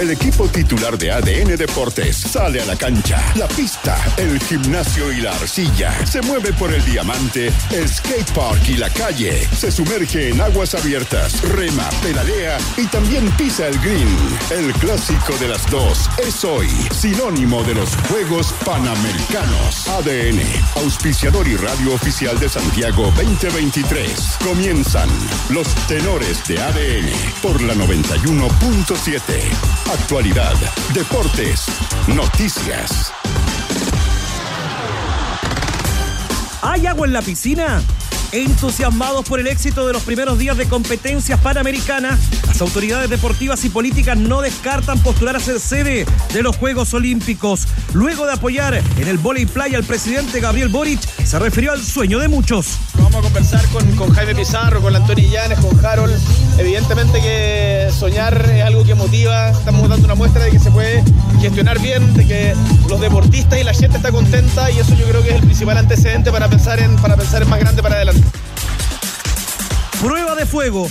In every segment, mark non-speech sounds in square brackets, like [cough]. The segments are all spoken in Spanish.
El equipo titular de ADN Deportes sale a la cancha, la pista, el gimnasio y la arcilla. Se mueve por el diamante, el skatepark y la calle. Se sumerge en aguas abiertas, rema, pedalea y también pisa el green. El clásico de las dos es hoy, sinónimo de los Juegos Panamericanos. ADN, auspiciador y radio oficial de Santiago 2023. Comienzan los tenores de ADN por la 91.7. Actualidad, deportes, noticias. ¿Hay agua en la piscina? Entusiasmados por el éxito de los primeros días de competencias panamericanas, las autoridades deportivas y políticas no descartan postular a ser sede de los Juegos Olímpicos. Luego de apoyar en el volei playa al presidente Gabriel Boric, se refirió al sueño de muchos. Vamos a conversar con, Jaime Pizarro, con Antonio Llanes, con Harold. Evidentemente que soñar es algo que motiva. Estamos dando una muestra de que se puede gestionar bien, de que los deportistas y la gente está contenta y eso yo creo que es el principal antecedente para pensar en, para pensar en más grande para adelante. Prueba de fuego.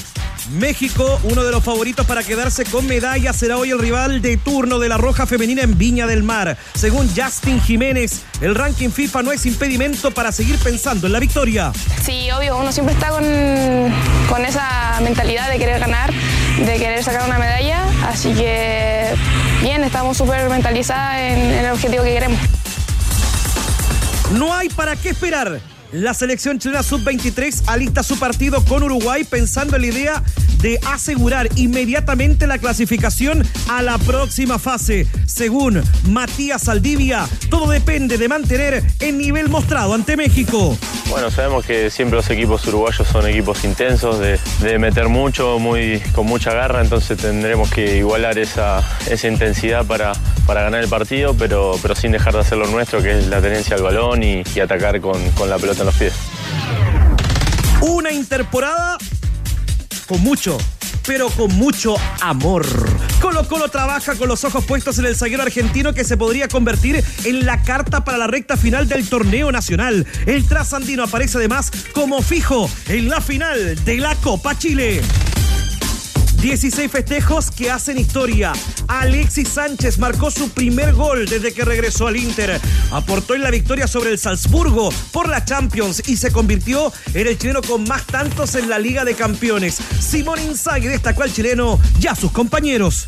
México, uno de los favoritos para quedarse con medalla, será hoy el rival de turno de la Roja Femenina en Viña del Mar. Según Justin Jiménez, el ranking FIFA no es impedimento para seguir pensando en la victoria. Sí, obvio, uno siempre está con, con esa mentalidad de querer ganar, de querer sacar una medalla, así que bien, estamos súper mentalizadas en, en el objetivo que queremos. No hay para qué esperar. La selección chilena sub-23 alista su partido con Uruguay pensando en la idea de asegurar inmediatamente la clasificación a la próxima fase. Según Matías Saldivia, todo depende de mantener el nivel mostrado ante México. Bueno, sabemos que siempre los equipos uruguayos son equipos intensos, de, meter mucho, muy, con mucha garra, entonces tendremos que igualar esa, intensidad para, ganar el partido, pero, sin dejar de hacer lo nuestro, que es la tenencia al balón y, atacar con la pelota los. Una interporada con mucho, pero con mucho amor. Colo Colo trabaja con los ojos puestos en el zaguero argentino que se podría convertir en la carta para la recta final del torneo nacional. El trasandino aparece además como fijo en la final de la Copa Chile. 16 festejos que hacen historia. Alexis Sánchez marcó su primer gol desde que regresó al Inter. Aportó en la victoria sobre el Salzburgo por la Champions y se convirtió en el chileno con más tantos en la Liga de Campeones. Simón Inzaghi destacó al chileno y a sus compañeros.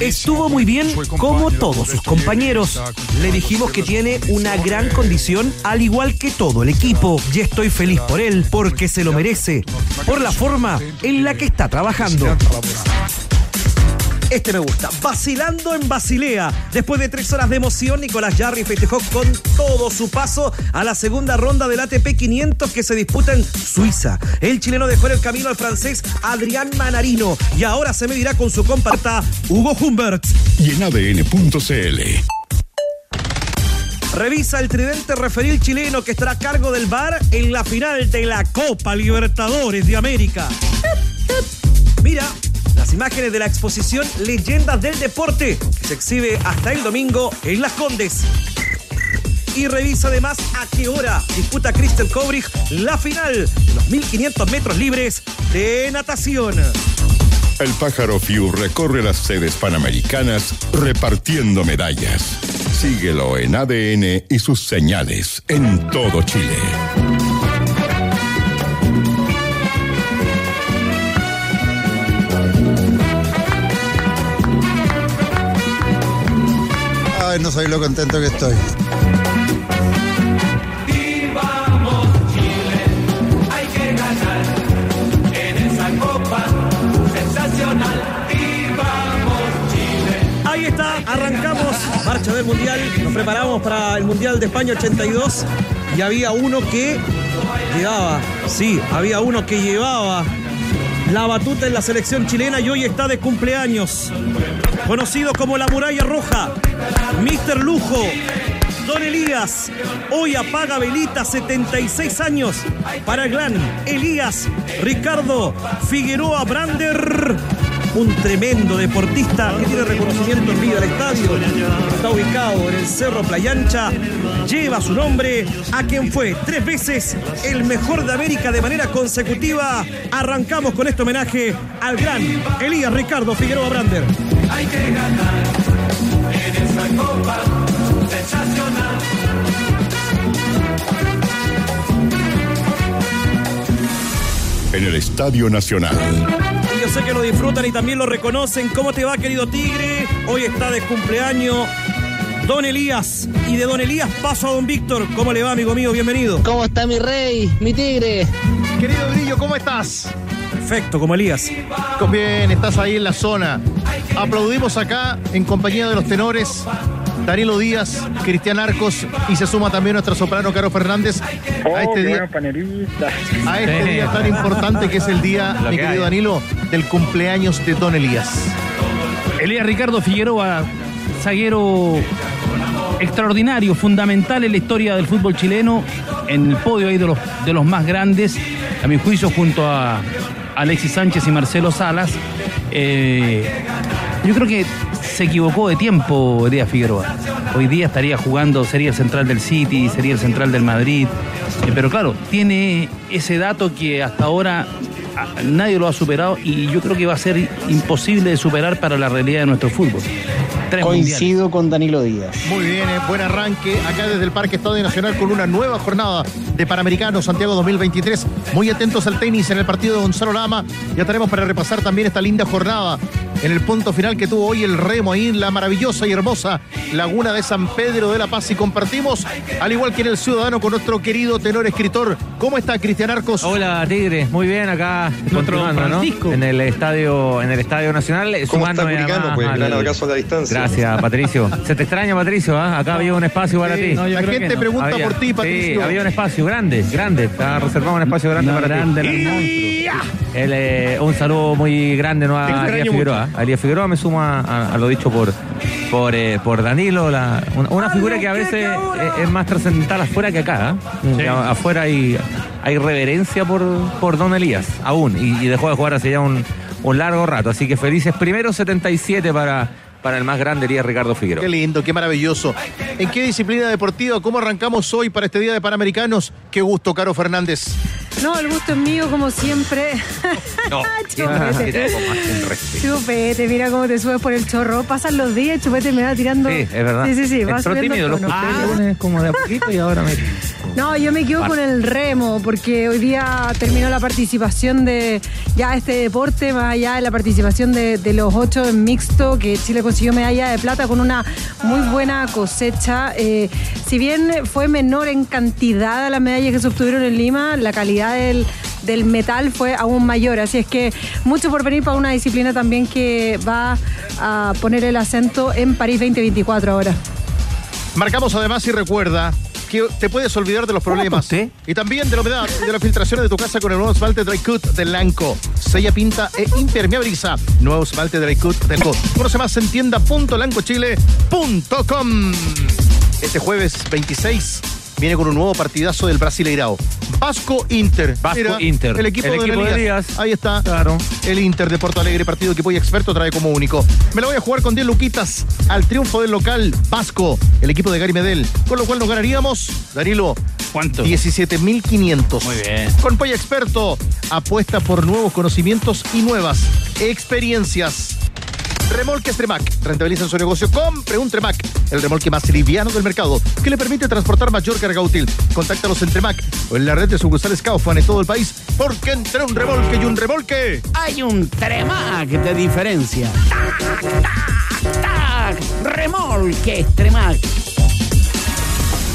Estuvo muy bien como todos sus compañeros. Le dijimos que tiene una gran condición al igual que todo el equipo. Y estoy feliz por él porque se lo merece. Por la forma en la que está trabajando. Este me gusta. Vacilando en Basilea. Después de tres horas de emoción, Nicolás Jarry festejó con todo su paso a la segunda ronda del ATP 500 que se disputa en Suiza. El chileno dejó en el camino al francés Adrián Manarino y ahora se medirá con su comparta Hugo Humbert. Y en ADN.cl. Revisa el tridente referil chileno que estará a cargo del VAR en la final de la Copa Libertadores de América. Mira, las imágenes de la exposición Leyendas del Deporte, que se exhibe hasta el domingo en Las Condes. Y revisa además a qué hora disputa Crystal Kobrich la final de los 1500 metros libres de natación. El pájaro Fiu recorre las sedes panamericanas repartiendo medallas. Síguelo en ADN y sus señales en todo Chile. No sabéis lo contento que estoy. Ahí está, arrancamos, marcha del Mundial, nos preparamos para el Mundial de España 82 y había uno que llevaba, sí, había uno que llevaba la batuta en la selección chilena y hoy está de cumpleaños. Conocido como la Muralla Roja, Mister Lujo, Don Elías, hoy apaga velita 76 años. Para el gran Elías Ricardo Figueroa Brander un tremendo deportista que tiene reconocimiento en vida al estadio. Está ubicado en el Cerro Playancha. Lleva su nombre a quien fue tres veces el mejor de América de manera consecutiva. Arrancamos con este homenaje al gran Elías Ricardo Figueroa Brander. Hay que ganar en esa copa sensacional. En el Estadio Nacional. Sé que lo disfrutan y también lo reconocen. ¿Cómo te va, querido Tigre? Hoy está de cumpleaños Don Elías. Y de Don Elías paso a Don Víctor. ¿Cómo le va, amigo mío? Bienvenido. ¿Cómo está mi rey, mi tigre? Querido Grillo, ¿cómo estás? Perfecto, como Elías. Bien, estás ahí en la zona. Aplaudimos acá en compañía de los tenores. Danilo Díaz, Cristian Arcos y se suma también nuestro soprano Caro Fernández a este día, a este Sí. día tan importante que es el día, Lo mi que querido hay. Danilo, del cumpleaños de Don Elías. Elías Ricardo Figueroa, zaguero extraordinario, fundamental en la historia del fútbol chileno, en el podio ahí de los, de los más grandes, a mi juicio junto a Alexis Sánchez y Marcelo Salas. Eh, yo creo que se equivocó de tiempo Elías Figueroa. Hoy día estaría jugando, sería el central del City, sería el central del Madrid. Eh, pero claro, tiene ese dato que hasta ahora ah, nadie lo ha superado y yo creo que va a ser imposible de superar para la realidad de nuestro fútbol. Tres mundiales. Coincido con Danilo Díaz. Muy bien, eh, buen arranque acá desde el Parque Estadio Nacional con una nueva jornada de Panamericano Santiago 2023. Muy atentos al tenis en el partido de Gonzalo Lama. Ya tenemos para repasar también esta linda jornada en el punto final que tuvo hoy el remo ahí en la maravillosa y hermosa laguna de San Pedro de la Paz y compartimos, al igual que en el Ciudadano, con nuestro querido tenor escritor. ¿Cómo está Cristian Arcos? Hola Tigre, muy bien acá continuando, ¿no? En el estadio, en el estadio nacional, ¿Cómo está además Pues al- gran abrazo a la distancia. Gracias, Patricio. [laughs] Se te extraña, Patricio, ¿ah? Acá había un espacio para Sí, ti. no, la gente no. pregunta Había- por ti, Patricio. Sí, había un espacio grande, grande. Estaba reservado un espacio grande No, para grande, ti. El, eh, un saludo muy grande ¿no? A Figueroa. A Elías Figueroa me suma a, a lo dicho por, por, eh, por Danilo, la- una, una figura que a veces es más trascendental afuera que acá. ¿eh? Afuera hay, hay reverencia por, por Don Elías, aún, y, y dejó de jugar hace ya un, un largo rato. Así que felices primeros 77 para, para el más grande Elías Ricardo Figueroa. Qué lindo, qué maravilloso. ¿En qué disciplina deportiva? ¿Cómo arrancamos hoy para este Día de Panamericanos? Qué gusto, Caro Fernández. No, el gusto es mío como siempre. No, [laughs] Chupete. mira cómo te subes por el chorro. Pasan los días y Chupete me va tirando. Sí, es verdad. Sí, sí, sí. Va Entró tímido, el lo tono. escuché el lunes como de a poquito y ahora me... [laughs] No, yo me quedo con el remo, porque hoy día terminó la participación de ya este deporte, más allá de la participación de, de los ocho en mixto, que Chile consiguió medalla de plata con una muy buena cosecha. Eh, si bien fue menor en cantidad a las medallas que se obtuvieron en Lima, la calidad del, del metal fue aún mayor. Así es que mucho por venir para una disciplina también que va a poner el acento en París 2024 ahora. Marcamos además y recuerda que te puedes olvidar de los problemas y también de la humedad y de las filtraciones de tu casa con el nuevo esmalte Dry Cut de Lanco. Sella, pinta e impermeabiliza. Nuevo esmalte Dry Cut de Lanco. Conoce más en tienda.lancochile.com. Este jueves 26 viene con un nuevo partidazo del Brasileirao. Vasco Inter. Vasco Inter. El equipo, El de, equipo de Elías. Ahí está. Claro. El Inter de Porto Alegre, partido que Poy Experto trae como único. Me la voy a jugar con 10 luquitas al triunfo del local Vasco, el equipo de Gary Medel. Con lo cual nos ganaríamos, Danilo, ¿Cuánto? 17.500. Muy bien. Con Poy Experto, apuesta por nuevos conocimientos y nuevas experiencias. Remolques Tremac. Rentabiliza su negocio. Compre un Tremac. El remolque más liviano del mercado que le permite transportar mayor carga útil. Contáctalos en Tremac o en la red de sucursales Kaufman en todo el país. Porque entre un remolque y un remolque. Hay un Tremac de diferencia. Tac, tac, tac. Remolque Tremac.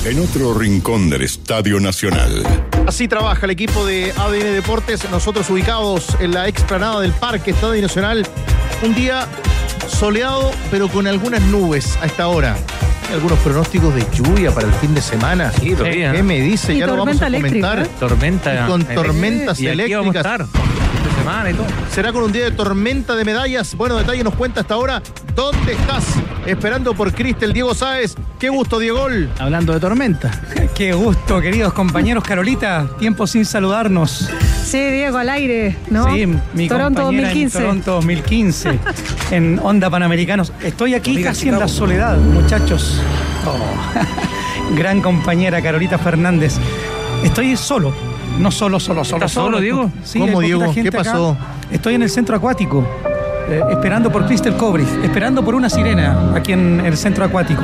En otro rincón del Estadio Nacional. Así trabaja el equipo de ADN Deportes. Nosotros ubicados en la explanada del Parque Estadio Nacional. Un día soleado, pero con algunas nubes a esta hora. Hay algunos pronósticos de lluvia para el fin de semana. Sí, vi, ¿eh? ¿Qué me dice? Y ya lo vamos a tormenta eléctrica, comentar. Tormenta. Y con tormentas y aquí vamos a eléctricas. estar. Fin de semana y todo. Será con un día de tormenta de medallas. Bueno, detalle nos cuenta hasta ahora. ¿Dónde estás? Esperando por Cristel Diego Sáez. Qué gusto, Diego. Hablando de tormenta. [laughs] Qué gusto, queridos compañeros. Carolita, tiempo sin saludarnos. Sí, Diego, al aire, ¿no? Sí, mi Toronto compañera 2015. en Toronto 2015, en Onda Panamericanos. Estoy aquí Amiga casi en la soledad, muchachos. Oh. [laughs] Gran compañera Carolita Fernández. Estoy solo, no solo, solo, solo. ¿Estás solo, Diego? Sí, ¿Cómo, Diego? ¿Qué acá. pasó? Estoy en el centro acuático, eh, esperando por Crystal Cobris, esperando por una sirena aquí en el centro acuático,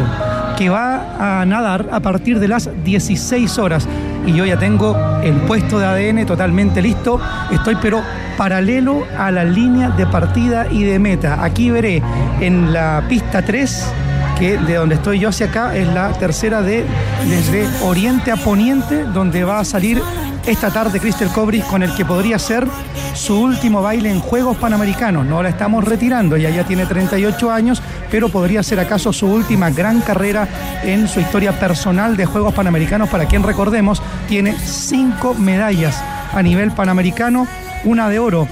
que va a nadar a partir de las 16 horas. Y yo ya tengo el puesto de ADN totalmente listo. Estoy pero paralelo a la línea de partida y de meta. Aquí veré en la pista 3 que de donde estoy yo hacia acá es la tercera de desde oriente a poniente, donde va a salir esta tarde Crystal Cobris con el que podría ser su último baile en Juegos Panamericanos. No la estamos retirando, ella ya tiene 38 años, pero podría ser acaso su última gran carrera en su historia personal de Juegos Panamericanos, para quien recordemos, tiene cinco medallas a nivel panamericano, una de oro,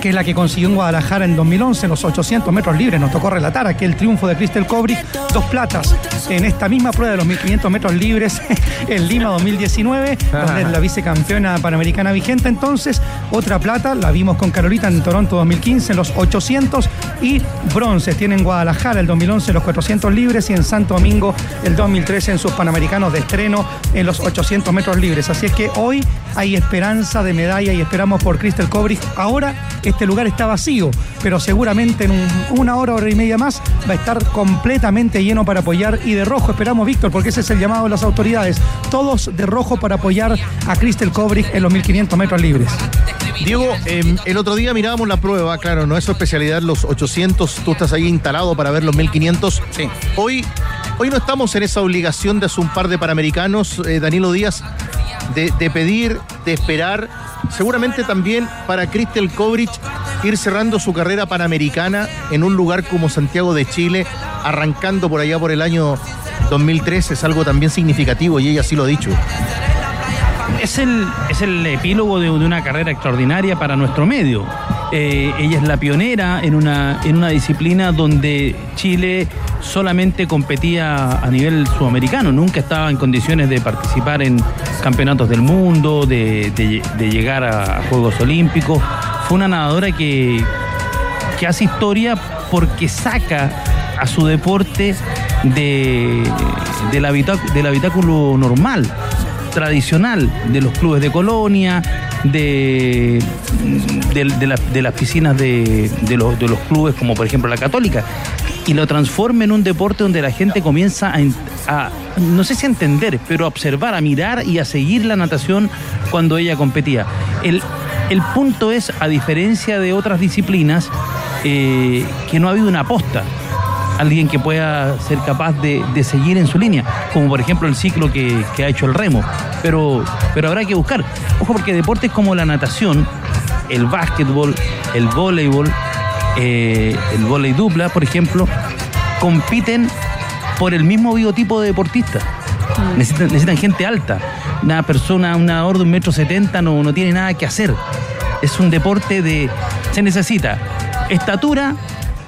que es la que consiguió en Guadalajara en 2011 en los 800 metros libres. Nos tocó relatar aquel triunfo de Crystal Cobris, dos platas en esta misma prueba de los 1500 metros libres [laughs] en Lima 2019, donde es la vicecampeona panamericana vigente. Entonces, otra plata, la vimos con Carolita en Toronto 2015 en los 800 y bronces. Tiene en Guadalajara el 2011 los 400 libres y en Santo Domingo el 2013 en sus panamericanos de estreno en los 800 metros libres. Así es que hoy hay esperanza de medalla y esperamos por Crystal Cobris. Ahora este lugar está vacío, pero seguramente en un- una hora, hora y media más va a estar completamente lleno para apoyar y de rojo esperamos, Víctor, porque ese es el llamado de las autoridades. Todos de rojo para apoyar a Crystal Cobris en los 1500 metros libres. Diego, eh, el otro día mirábamos la prueba, claro, no es su especialidad los 800, tú estás ahí instalado para ver los 1500. Sí. Hoy, hoy no estamos en esa obligación de hacer un par de panamericanos, eh, Danilo Díaz, de, de pedir, de esperar, seguramente también para Crystal Kovrich ir cerrando su carrera panamericana en un lugar como Santiago de Chile, arrancando por allá por el año 2013, es algo también significativo y ella sí lo ha dicho. Es el, es el epílogo de, de una carrera extraordinaria para nuestro medio. Eh, ella es la pionera en una, en una disciplina donde Chile solamente competía a nivel sudamericano, nunca estaba en condiciones de participar en campeonatos del mundo, de, de- llegar a Juegos Olímpicos. Fue una nadadora que, que hace historia porque saca a su deporte de, del, habitáculo normal, tradicional, de los clubes de colonia, de, de, de la- de las piscinas de, de los clubes como por ejemplo la católica, y lo transforma en un deporte donde la gente comienza a, a, no sé si a entender, pero a observar, a mirar y a seguir la natación cuando ella competía. El, el punto es, a diferencia de otras disciplinas, eh, que no ha habido una aposta. Alguien que pueda ser capaz de, de seguir en su línea, como por ejemplo el ciclo que, que ha hecho el remo. Pero, pero habrá que buscar. Ojo, porque deportes como la natación, el básquetbol, el voleibol, eh, el volei dupla, por ejemplo, compiten por el mismo biotipo de deportista. Necesitan, necesitan gente alta. Una persona, un nadador de un metro setenta no, no tiene nada que hacer. Es un deporte de. Se necesita estatura,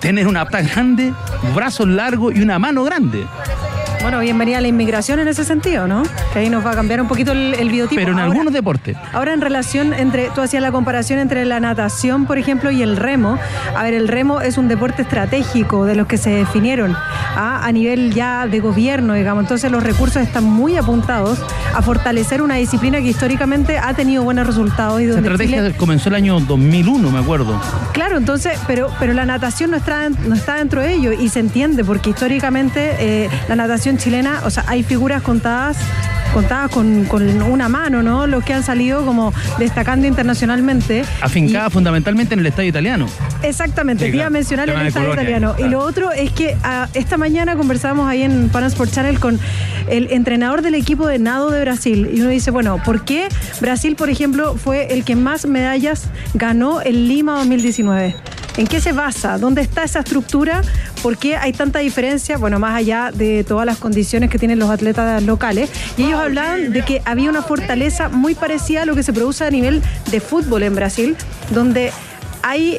tener una pata grande, brazos largos y una mano grande. Bueno, bienvenida a la inmigración en ese sentido, ¿no? Que ahí nos va a cambiar un poquito el, el biotipo. Pero en Ahora- algunos deportes. Ahora en relación entre, tú hacías la comparación entre la natación, por ejemplo, y el remo. A ver, el remo es un deporte estratégico de los que se definieron ¿ah? a nivel ya de gobierno, digamos. Entonces los recursos están muy apuntados a fortalecer una disciplina que históricamente ha tenido buenos resultados y Esa estrategia Chile- comenzó el año 2001, me acuerdo. Claro, entonces, pero, pero la natación no está, no está dentro de ello y se entiende porque históricamente eh, la natación chilena, o sea, hay figuras contadas contadas con, con una mano, ¿no? Los que han salido como destacando internacionalmente. Afincada fundamentalmente en el estadio italiano. Exactamente, Sí, te iba a claro. mencionar el estadio Colonia, italiano. claro. Y lo otro es que ah, esta mañana conversábamos ahí en Pan Sport Channel con el entrenador del equipo de nado de Brasil. Y uno dice, bueno, ¿por qué Brasil, por ejemplo, fue el que más medallas ganó en Lima 2019? ¿En qué se basa? ¿Dónde está esa estructura? ¿Por qué hay tanta diferencia? Bueno, más allá de todas las condiciones que tienen los atletas locales. Y ellos hablaban de que había una fortaleza muy parecida a lo que se produce a nivel de fútbol en Brasil, donde hay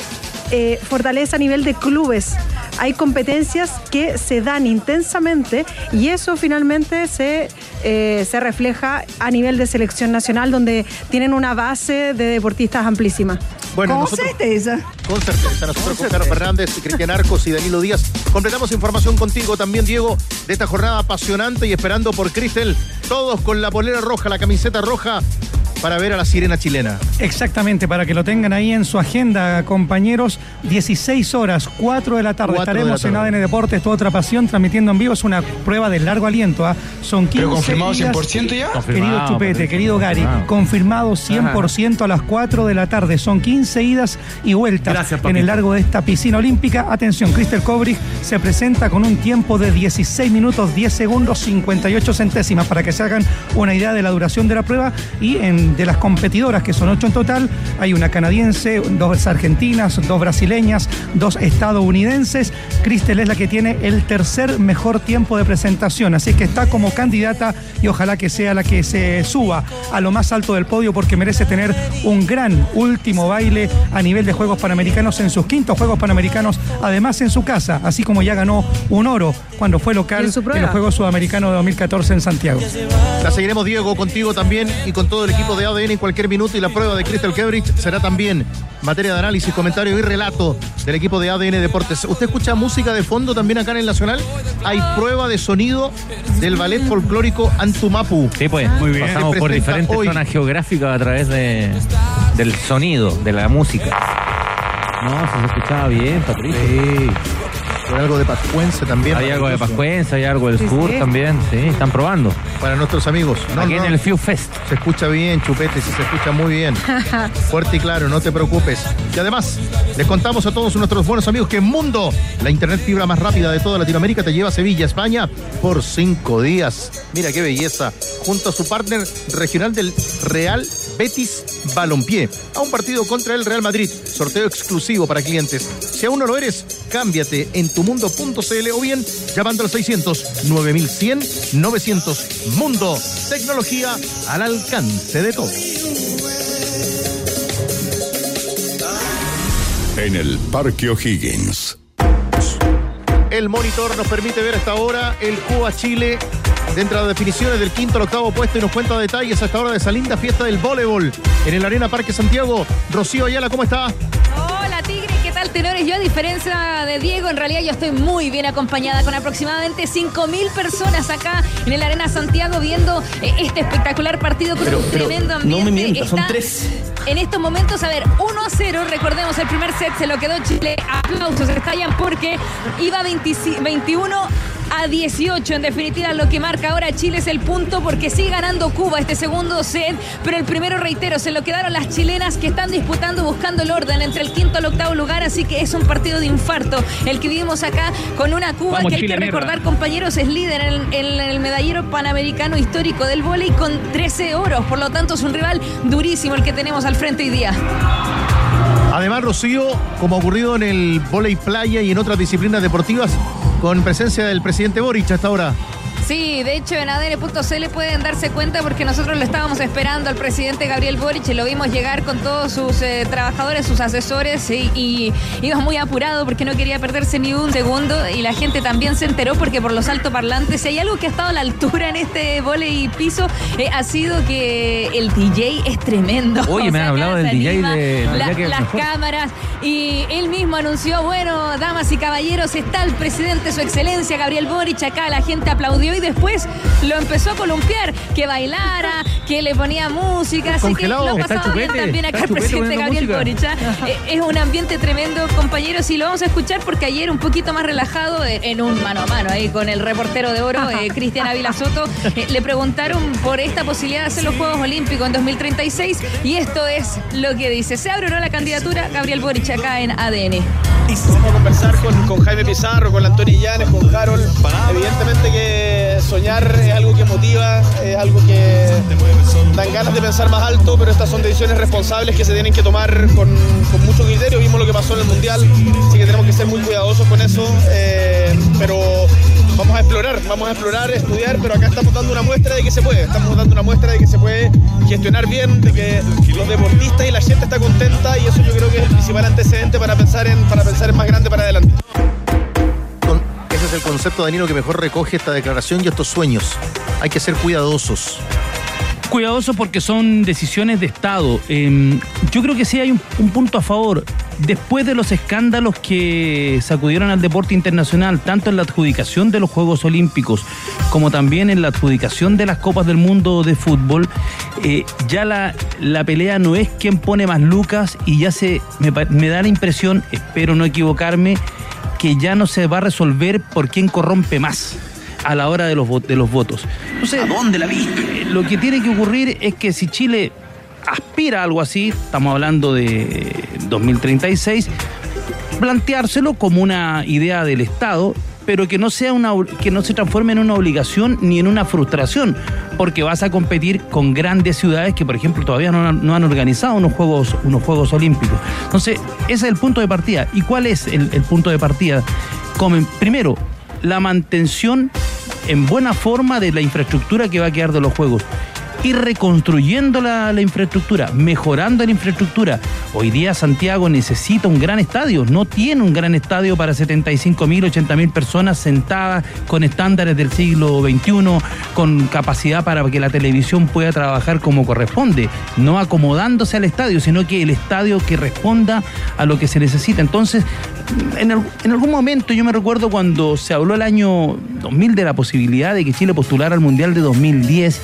eh, fortaleza a nivel de clubes. hay competencias que se dan intensamente y eso finalmente se, eh, se refleja a nivel de selección nacional donde tienen una base de deportistas amplísima. Bueno, Con nosotros- certeza. Con certeza. Nosotros con Carlos Fernández, Cristian Arcos y Danilo Díaz completamos información contigo también, Diego, de esta jornada apasionante y esperando por Cristel, todos con la polera roja, la camiseta roja, para ver a la sirena chilena. Exactamente, para que lo tengan ahí en su agenda, compañeros. 16 horas, 4 de la tarde. De Estaremos la en. ADN Deportes, toda otra pasión, transmitiendo en vivo. Es una prueba de largo aliento. ¿ah? Son 15 ¿Pero confirmado días. 100% ya? Querido Chupete, Patricio, querido Gary, confirmado. confirmado 100% a las 4 de la tarde. Son 15 idas y vueltas Gracias, en el largo de esta piscina olímpica. Atención, Crystal Kobrich se presenta con un tiempo de 16 minutos, 10 segundos, 58 centésimas, para que se hagan una idea de la duración de la prueba. Y en, de las competidoras, que son 8 en total, hay una canadiense, dos argentinas, dos brasileñas, dos estadounidenses. Crystal es la que tiene el tercer mejor tiempo de presentación, así que está como candidata y ojalá que sea la que se suba a lo más alto del podio porque merece tener un gran último baile a nivel de Juegos Panamericanos en sus quintos Juegos Panamericanos, además en su casa, así como ya ganó un oro cuando fue local en en los Juegos Sudamericanos de 2014 en Santiago. La seguiremos, Diego, contigo también y con todo el equipo de ADN en cualquier minuto. Y la prueba de Crystal Kebrich será también materia de análisis, comentario y relato del equipo de ADN Deportes. ¿Usted escucha música de fondo también acá en el Nacional? Hay prueba de sonido del ballet folclórico Antumapu. Sí, pues, Muy bien. pasamos por diferentes hoy. zonas geográficas a través de, del sonido, de la música. No, se escuchaba bien, Patricio. Sí. Con algo de pascuense también. Hay algo de. Pascuense, hay algo del Sí, sur sí. también, sí, están probando. Para nuestros amigos. Aquí en el Few Fest. Se escucha bien, Chupete, sí, se escucha muy bien. [laughs] Fuerte y claro, no te preocupes. Y además, les contamos a todos nuestros buenos amigos que Mundo, la internet fibra más rápida de toda Latinoamérica, te lleva a Sevilla, España, por cinco días. Mira qué belleza. Junto a su partner regional del Real Betis Balompié, a un partido contra el Real Madrid. Sorteo exclusivo para clientes. Si aún no lo eres, cámbiate en tumundo.cl o bien llamando al 600 9100 900. Mundo, tecnología al alcance de todos. En el Parque O'Higgins. El monitor nos permite ver hasta ahora el Cuba-Chile dentro de las definiciones del quinto al octavo puesto y nos cuenta detalles hasta ahora de esa linda fiesta del voleibol en el Arena Parque Santiago. Rocío Ayala, ¿cómo está? Hola Tigre, ¿qué tal tenores? Yo a diferencia de Diego, en realidad yo estoy muy bien acompañada con aproximadamente 5.000 personas acá en el Arena Santiago viendo eh, este espectacular partido con Pero- un pero tremendo no ambiente. me mientas, son tres. En estos momentos, a ver, 1 a 0, recordemos, el primer set se lo quedó Chile. Aplausos estallan porque iba 20 21 a 18. En definitiva, lo que marca ahora Chile es el punto porque sigue ganando Cuba este segundo set. Pero el primero, reitero, se lo quedaron las chilenas que están disputando, buscando el orden entre el quinto al octavo lugar. Así que es un partido de infarto el que vivimos acá con una Cuba Vamos, que hay Chile, que mierda. recordar, compañeros, es líder en, en el medallero panamericano histórico del vóley con 13 oros. Por lo tanto, es un rival durísimo el que tenemos al frente hoy día. Además, Rocío, como ha ocurrido en el volei playa y en otras disciplinas deportivas, con presencia del presidente Boric hasta ahora. Sí, de hecho en ADN.cl pueden darse cuenta porque nosotros lo estábamos esperando al presidente Gabriel Boric y lo vimos llegar con todos sus eh, trabajadores, sus asesores y, y iba muy apurado porque no quería perderse ni un segundo y la gente también se enteró porque por los altoparlantes, si hay algo que ha estado a la altura en este volei piso, eh, ha sido que el DJ es tremendo. Oye, [laughs] O me han hablado del DJ de- la- las mejor. cámaras y él mismo anunció, bueno, damas y caballeros, está el presidente, su excelencia, Gabriel Boric, acá la gente aplaudió y después lo empezó a columpiar, que bailara, que le ponía música, así que lo pasaba bien también acá el presidente Gabriel. Boric. ¿ah? [laughs] Eh, Es un ambiente tremendo, compañeros, y lo vamos a escuchar porque ayer un poquito más relajado, eh, en un mano a mano ahí con el reportero de oro, eh, [laughs] Cristian Ávila Soto, eh, le preguntaron por esta posibilidad de hacer los Juegos Olímpicos en 2036 y esto es lo que dice. Se abre o no la candidatura Gabriel Boric acá en ADN. Vamos a conversar con, con Jaime Pizarro, con Antonio Llanes, con Harold. Evidentemente que soñar es algo que motiva, es algo que dan ganas de pensar más alto, pero estas son decisiones responsables que se tienen que tomar con, mucho criterio. Vimos lo que pasó en el Mundial, así que tenemos que ser muy cuidadosos con eso. eh, pero vamos a explorar, vamos a explorar, estudiar, pero acá estamos dando una muestra de que se puede. Estamos dando una muestra de que se puede gestionar bien, de que los deportistas y la gente está contenta y eso yo creo que es el principal antecedente para pensar en, para pensar en más grande para adelante. El concepto, Danilo, que mejor recoge esta declaración y estos sueños. Hay que ser cuidadosos. Cuidadoso porque son decisiones de Estado. Eh, yo creo que sí hay un, un punto a favor. Después de los escándalos que sacudieron al deporte internacional, tanto en la adjudicación de los Juegos Olímpicos como también en la adjudicación de las Copas del Mundo de fútbol, eh, ya la, la pelea no es quien pone más lucas y ya se me, me da la impresión, espero no equivocarme, que ya no se va a resolver por quién corrompe más a la hora de los, de los votos. Entonces, ¿A dónde la viste? Lo que tiene que ocurrir es que si Chile aspira a algo así, estamos hablando de 2036, planteárselo como una idea del Estado, pero que no sea una que no se transforme en una obligación ni en una frustración, porque vas a competir con grandes ciudades que, por ejemplo, todavía no han, organizado unos juegos unos juegos olímpicos. Entonces, ese es el punto de partida. ¿Y cuál es el, punto de partida? Primero, la mantención en buena forma de la infraestructura que va a quedar de los juegos ir reconstruyendo la, infraestructura, mejorando la infraestructura. Hoy día Santiago necesita un gran estadio, no tiene un gran estadio para 75 mil, 80 mil personas sentadas con estándares del siglo XXI, con capacidad para que la televisión pueda trabajar como corresponde, no acomodándose al estadio, sino que el estadio que responda a lo que se necesita. Entonces, en, en algún momento yo me recuerdo cuando se habló el año 2000 de la posibilidad de que Chile postulara al Mundial de 2010,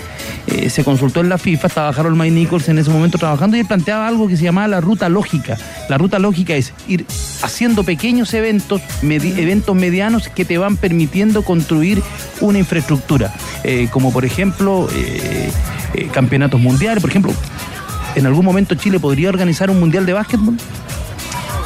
eh, se consultó en la FIFA, estaba Harold May Nichols en ese momento trabajando y él planteaba algo que se llamaba la ruta lógica. La ruta lógica es ir haciendo pequeños eventos, medi- eventos medianos que te van permitiendo construir una infraestructura, Eh, como por ejemplo eh, campeonatos mundiales, por ejemplo, en algún momento Chile podría organizar un mundial de básquetbol.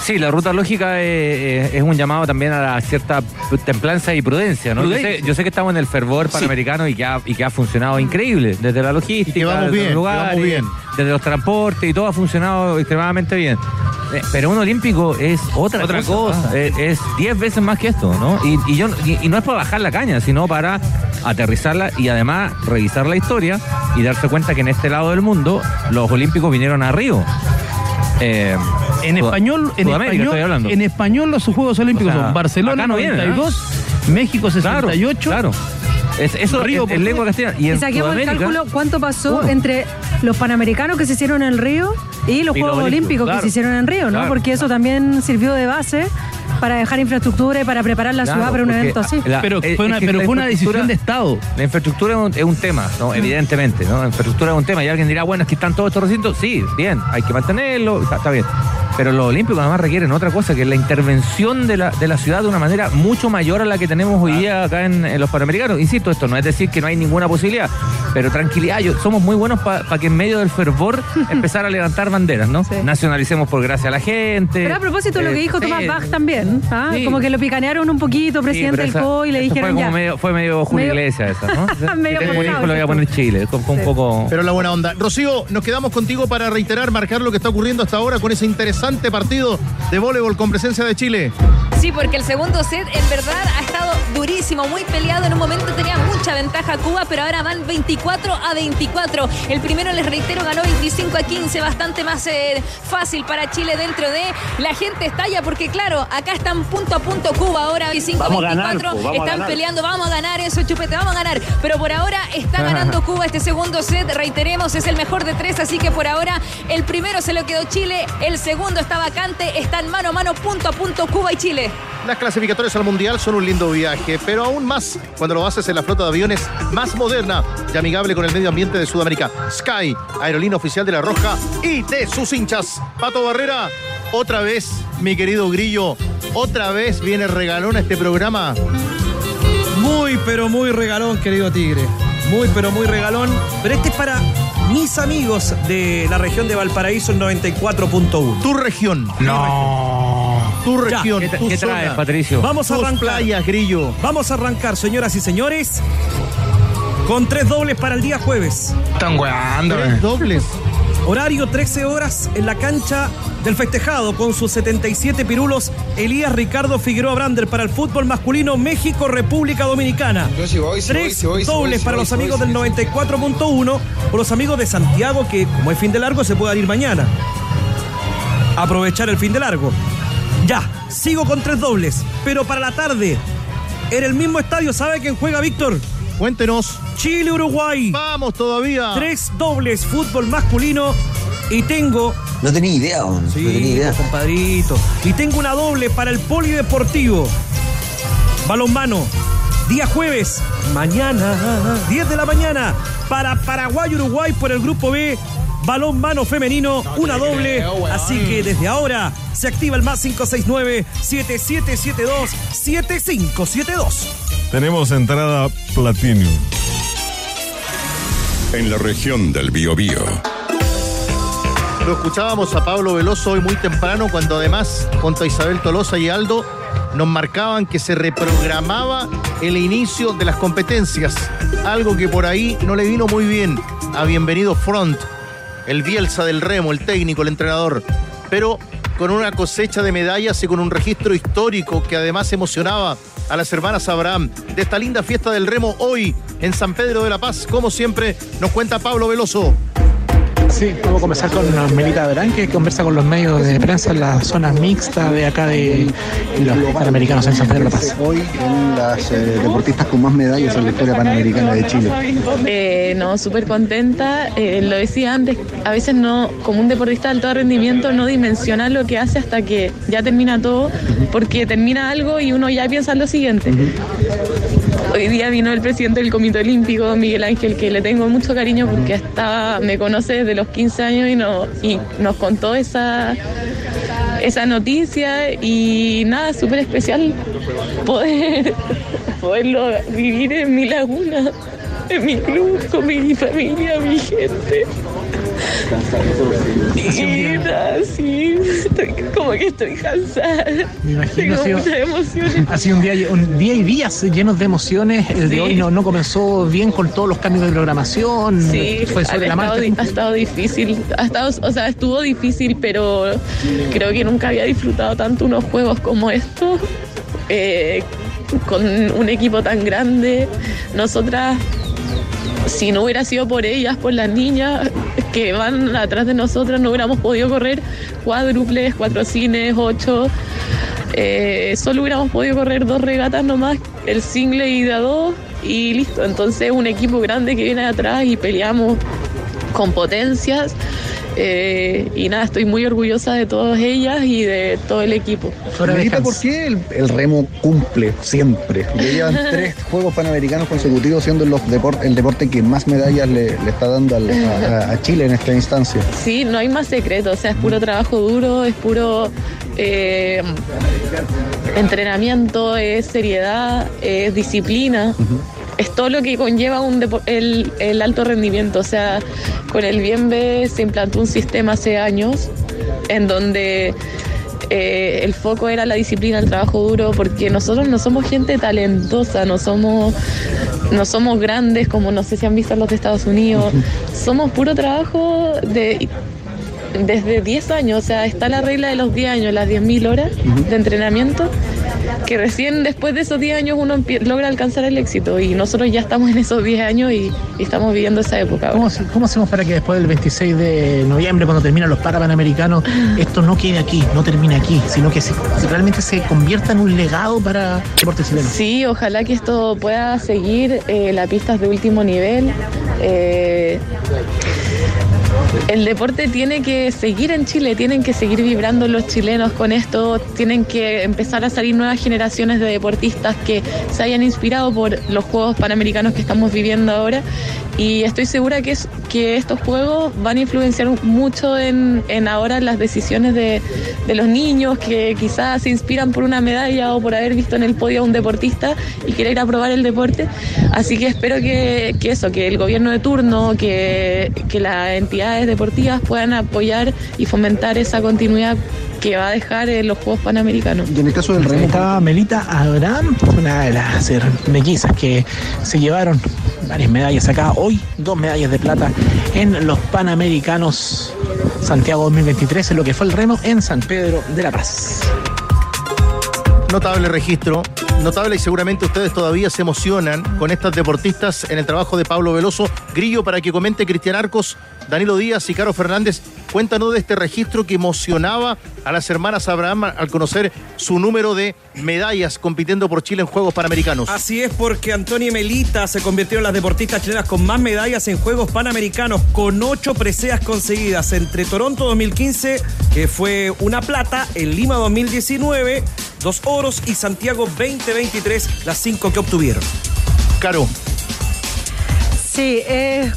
Sí, la ruta lógica es un llamado también a la cierta templanza y prudencia, ¿no? Yo sé, Prudencia. yo sé que estamos en el fervor panamericano y, que ha, y que ha funcionado increíble, desde la logística, desde bien, los lugares, bien. desde los transportes y todo ha funcionado extremadamente bien. Eh, Pero un olímpico es otra, Otra cosa. cosa. Es 10 veces más que esto, ¿no? Y, y yo, y, y no es para bajar la caña, sino para aterrizarla y además revisar la historia y darse cuenta que en este lado del mundo los olímpicos vinieron a Río. Eh, En español, en español, en los Juegos Olímpicos O sea, son Barcelona no viene, 92, México 68, Claro. Es, eso Río, en, en lengua castellana. Y Y en saquemos el cálculo cuánto pasó entre los panamericanos que se hicieron en Río y los Y Juegos olímpicos, Olímpicos claro. que se hicieron en Río, ¿no? Claro, Porque eso también sirvió de base para dejar infraestructura y para preparar la Claro, ciudad para un evento así. la- pero fue una, que pero la fue una decisión de Estado. La infraestructura es un, es un tema, ¿no? Evidentemente, ¿no? La infraestructura es un tema. Y alguien dirá, bueno, es que están todos estos recintos. Sí, bien, hay que mantenerlo, está, está bien. Pero los olímpicos además requieren otra cosa, que es la intervención de la, de la ciudad de una manera mucho mayor a la que tenemos hoy día acá en, en los Panamericanos. Insisto, esto no es decir que no hay ninguna posibilidad, pero tranquilidad, yo- somos muy buenos para que en medio del fervor [laughs] empezar a levantar banderas, ¿no? Nacionalicemos por gracia a la gente. Pero a propósito de lo que Eh, dijo Tomás sí, Bach también, ¿ah? sí. como que lo picanearon un poquito, presidente del esa- COI, y le dijeron fue ya. como medio, fue medio Julio Medio- Iglesias esa, ¿no? [laughs] Medio Este comunismo forzado, lo voy a poner Chile, fue, fue un Sí. poco... Pero la buena onda. Rocío, nos quedamos contigo para reiterar, marcar lo que está ocurriendo hasta ahora con ese interesante partido de voleibol con presencia de Chile. Sí, porque el segundo set en verdad ha estado durísimo, muy peleado. En un momento tenía mucha ventaja Cuba, pero ahora van 24 a 24. El primero, les reitero, ganó 25 a 15, bastante más eh, fácil para Chile dentro de la gente estalla, porque claro, acá están punto a punto Cuba, ahora 25 a Vamos a 24. ganar, po, vamos a están ganar. peleando, vamos a ganar eso, chupete, vamos a ganar. Pero por ahora está ganando Cuba este segundo set, reiteremos, es el mejor de tres, así que por ahora el primero se lo quedó Chile, el segundo está vacante, están mano a mano, punto a punto Cuba y Chile. Las clasificatorias al Mundial son un lindo viaje, pero aún más cuando lo haces en la flota de aviones más moderna y amigable con el medio ambiente de Sudamérica. Sky, aerolínea oficial de la Roja y de sus hinchas. Pato Barrera, otra vez, mi querido Grillo, otra vez viene regalón a este programa. Muy, pero muy regalón, querido Tigre. Muy, pero muy regalón. Pero este es para mis amigos de la región de Valparaíso, el 94.1. Tu región. No. Tu región, ¿Qué, tra- tu qué zona. traes, Patricio? Vamos a arrancar. playas, Grillo. Vamos a arrancar, señoras y señores, con tres dobles para el día jueves. Están weando, Tres dobles. Horario 13 horas en la cancha del festejado con sus 77 pirulos Elías Ricardo Figueroa Brander para el fútbol masculino México República Dominicana. Voy, Tres voy, dobles para los amigos del voy, sí 94.1 o los amigos de Santiago que como es fin de largo se puede ir mañana. Aprovechar el fin de largo. Ya, sigo con tres dobles, pero para la tarde En el mismo estadio, ¿sabe quién juega, Víctor? Cuéntenos. Chile-Uruguay. Vamos todavía. Tres dobles fútbol masculino. Y tengo. No tenía idea, weón. Sí, no tenía idea. compadrito. Y tengo una doble para el polideportivo. Balonmano. Día jueves, mañana, 10 de la mañana, para Paraguay-Uruguay por el grupo B. Balón mano femenino, una doble. Así que desde ahora se activa el más 569-7772-7572. Tenemos entrada Platinum. En la región del Biobío. Lo escuchábamos a Pablo Veloso hoy muy temprano, cuando además, junto a Isabel Tolosa y Aldo, nos marcaban que se reprogramaba el inicio de las competencias. Algo que por ahí no le vino muy bien a Bienvenido Front, el Bielsa del Remo, el técnico, el entrenador. Pero con una cosecha de medallas y con un registro histórico que además emocionaba a las hermanas Abraham de esta linda fiesta del Remo hoy en San Pedro de la Paz. Como siempre, nos cuenta Pablo Veloso. Sí, vamos a comenzar con Melita Verán, que conversa con los medios de prensa en la zona mixta de acá de los Panamericanos en San Pedro de la Paz. Hoy en las eh, deportistas con más medallas en la historia panamericana de Chile. Eh, no, súper contenta. Eh, lo decía antes, a veces no, como un deportista de alto rendimiento, no dimensiona lo que hace hasta que ya termina todo, porque termina algo y uno ya piensa en lo siguiente. Hoy día vino el presidente del Comité Olímpico, Miguel Ángel, que le tengo mucho cariño porque estaba, me conoce desde los 15 años y, no, nos contó esa, esa noticia y nada, súper especial poder, [laughs] poderlo vivir en mi laguna, en mi club, con mi familia, mi gente. Nada, sí, estoy, como que estoy cansada. Me imagino, Tengo ha sido, muchas emociones. [laughs] ha sido un día, un día y días llenos de emociones. El de hoy no, no comenzó bien con todos los cambios de programación. Sí, fue ha sobre la estado, ha estado difícil, ha estado, o sea, estuvo difícil, pero creo que nunca había disfrutado tanto unos juegos como estos, eh, con un equipo tan grande. Nosotras, si no hubiera sido por ellas, por las niñas que van atrás de nosotras, no hubiéramos podido correr cuádruples, cuatro cines, ocho. Eh, solo hubiéramos podido correr dos regatas nomás, el single y de a dos, y listo. Entonces, un equipo grande que viene atrás y peleamos con potencias. Eh, y nada, estoy muy orgullosa de todas ellas y de todo el equipo. Melita, ¿por qué el, el remo cumple siempre? Ya llevan [laughs] tres Juegos Panamericanos consecutivos siendo los depor- el deporte que más medallas le, le está dando al- a, a Chile en esta instancia. Sí, no hay más secreto, o sea, es puro trabajo duro, es puro eh, entrenamiento, es seriedad, es disciplina. Es todo lo que conlleva un el, el alto rendimiento. O sea, con el Bienve se implantó un sistema hace años en donde eh, el foco era la disciplina, el trabajo duro, porque nosotros no somos gente talentosa, no somos, no somos grandes como no sé si han visto los de Estados Unidos. [laughs] Somos puro trabajo de desde 10 años, o sea, está la regla de los 10 años, las 10.000 horas de entrenamiento, que recién después de esos 10 años uno logra alcanzar el éxito y nosotros ya estamos en esos 10 años y, y estamos viviendo esa época. ¿Cómo, hacemos para que después del 26 de noviembre, cuando terminan los Parapanamericanos, [laughs] esto no quede aquí, no termine aquí, sino que se- realmente se convierta en un legado para el deporte chileno? Sí, ojalá que esto pueda seguir. eh, la pista es de último nivel. eh, el deporte tiene que seguir en Chile, tienen que seguir vibrando los chilenos con esto, tienen que empezar a salir nuevas generaciones de deportistas que se hayan inspirado por los Juegos Panamericanos que estamos viviendo ahora y estoy segura que, que estos Juegos van a influenciar mucho en, en ahora las decisiones de, de los niños que quizás se inspiran por una medalla o por haber visto en el podio a un deportista y quieren ir a probar el deporte. Así que espero que, que eso, que el gobierno de turno, que, que las entidades deportivas puedan apoyar y fomentar esa continuidad que va a dejar en los Juegos Panamericanos. Y en el caso del remo, Estaba Melita Abraham, una de las mellizas que se llevaron varias medallas acá. Hoy, dos medallas de plata en los Panamericanos Santiago 2023, en lo que fue el remo en San Pedro de la Paz. Notable registro notable y seguramente ustedes todavía se emocionan con estas deportistas en el trabajo de Pablo Veloso. Grillo, para que comente Cristian Arcos, Danilo Díaz y Caro Fernández, cuéntanos de este registro que emocionaba a las hermanas Abraham al conocer su número de medallas compitiendo por Chile en Juegos Panamericanos. Así es porque Antonio y Melita se convirtieron en las deportistas chilenas con más medallas en Juegos Panamericanos, con ocho preseas conseguidas entre Toronto 2015, que fue una plata, en Lima 2019, dos oros y Santiago 2023, las cinco que obtuvieron. Caro. Sí, eh,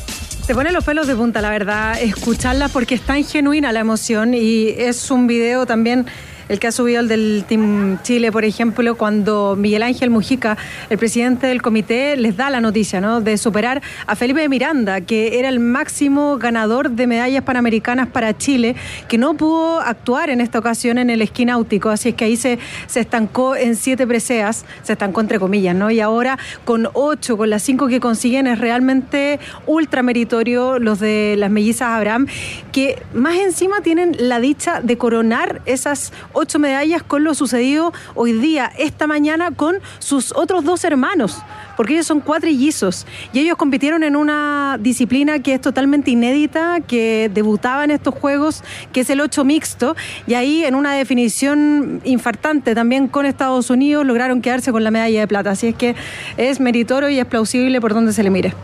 te pone los pelos de punta, la verdad, escucharla porque es tan genuina la emoción y es un video también el que ha subido el del Team Chile, por ejemplo, cuando Miguel Ángel Mujica, el presidente del comité, les da la noticia ¿no? de superar a Felipe Miranda, que era el máximo ganador de medallas panamericanas para Chile, que no pudo actuar en esta ocasión en el esquí náutico, así es que ahí se, se estancó en siete preseas, se estancó entre comillas, ¿no? Y ahora con ocho, con las cinco que consiguen, es realmente ultra meritorio los de las mellizas Abraham, que más encima tienen la dicha de coronar esas ocho medallas con lo sucedido hoy día, esta mañana, con sus otros dos hermanos, porque ellos son cuatrillizos y ellos compitieron en una disciplina que es totalmente inédita, que debutaba en estos juegos, que es el ocho mixto, y ahí en una definición infartante también con Estados Unidos lograron quedarse con la medalla de plata. Así es que es meritorio y es plausible por donde se le mire.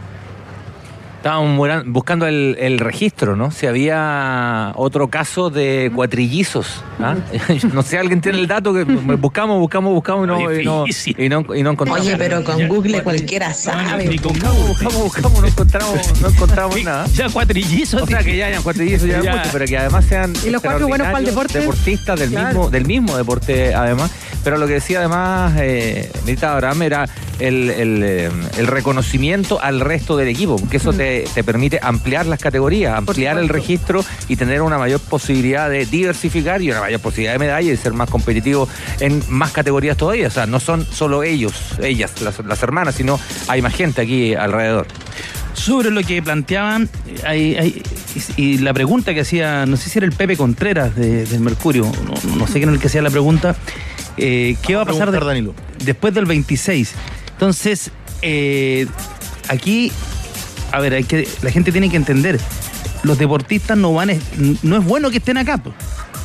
Estábamos mura- buscando el, el registro, ¿no? Si había otro caso de cuatrillizos. ¿ah? [laughs] no sé, alguien tiene el dato que buscamos, buscamos, buscamos y no, y no, y no, y no encontramos. Oye, pero con Google cualquiera sabe. Buscamos, buscamos, buscamos, no encontramos, no encontramos nada. Ya cuatrillizos. O sea, que ya hayan cuatrillizos, ya, Ya. mucho, pero que además sean Y los cuatro buenos para el deporte. deportistas del, Claro. mismo, del mismo deporte, además. Pero lo que decía además eh, Nita Abraham era el, el, eh, el reconocimiento al resto del equipo, porque eso te, te permite ampliar las categorías, ampliar el registro y tener una mayor posibilidad de diversificar y una mayor posibilidad de medalla y ser más competitivo en más categorías todavía. O sea, no son solo ellos, ellas, las, las hermanas, sino hay más gente aquí alrededor. Sobre lo que planteaban, hay- hay- y y la pregunta que hacía, no sé si era el Pepe Contreras de- del Mercurio, no, no sé quién era el que hacía la pregunta, eh, ¿qué va a pasar de- después del 26? Entonces, eh, aquí, a ver, hay que, la gente tiene que entender, los deportistas no van, no es bueno que estén acá. pues.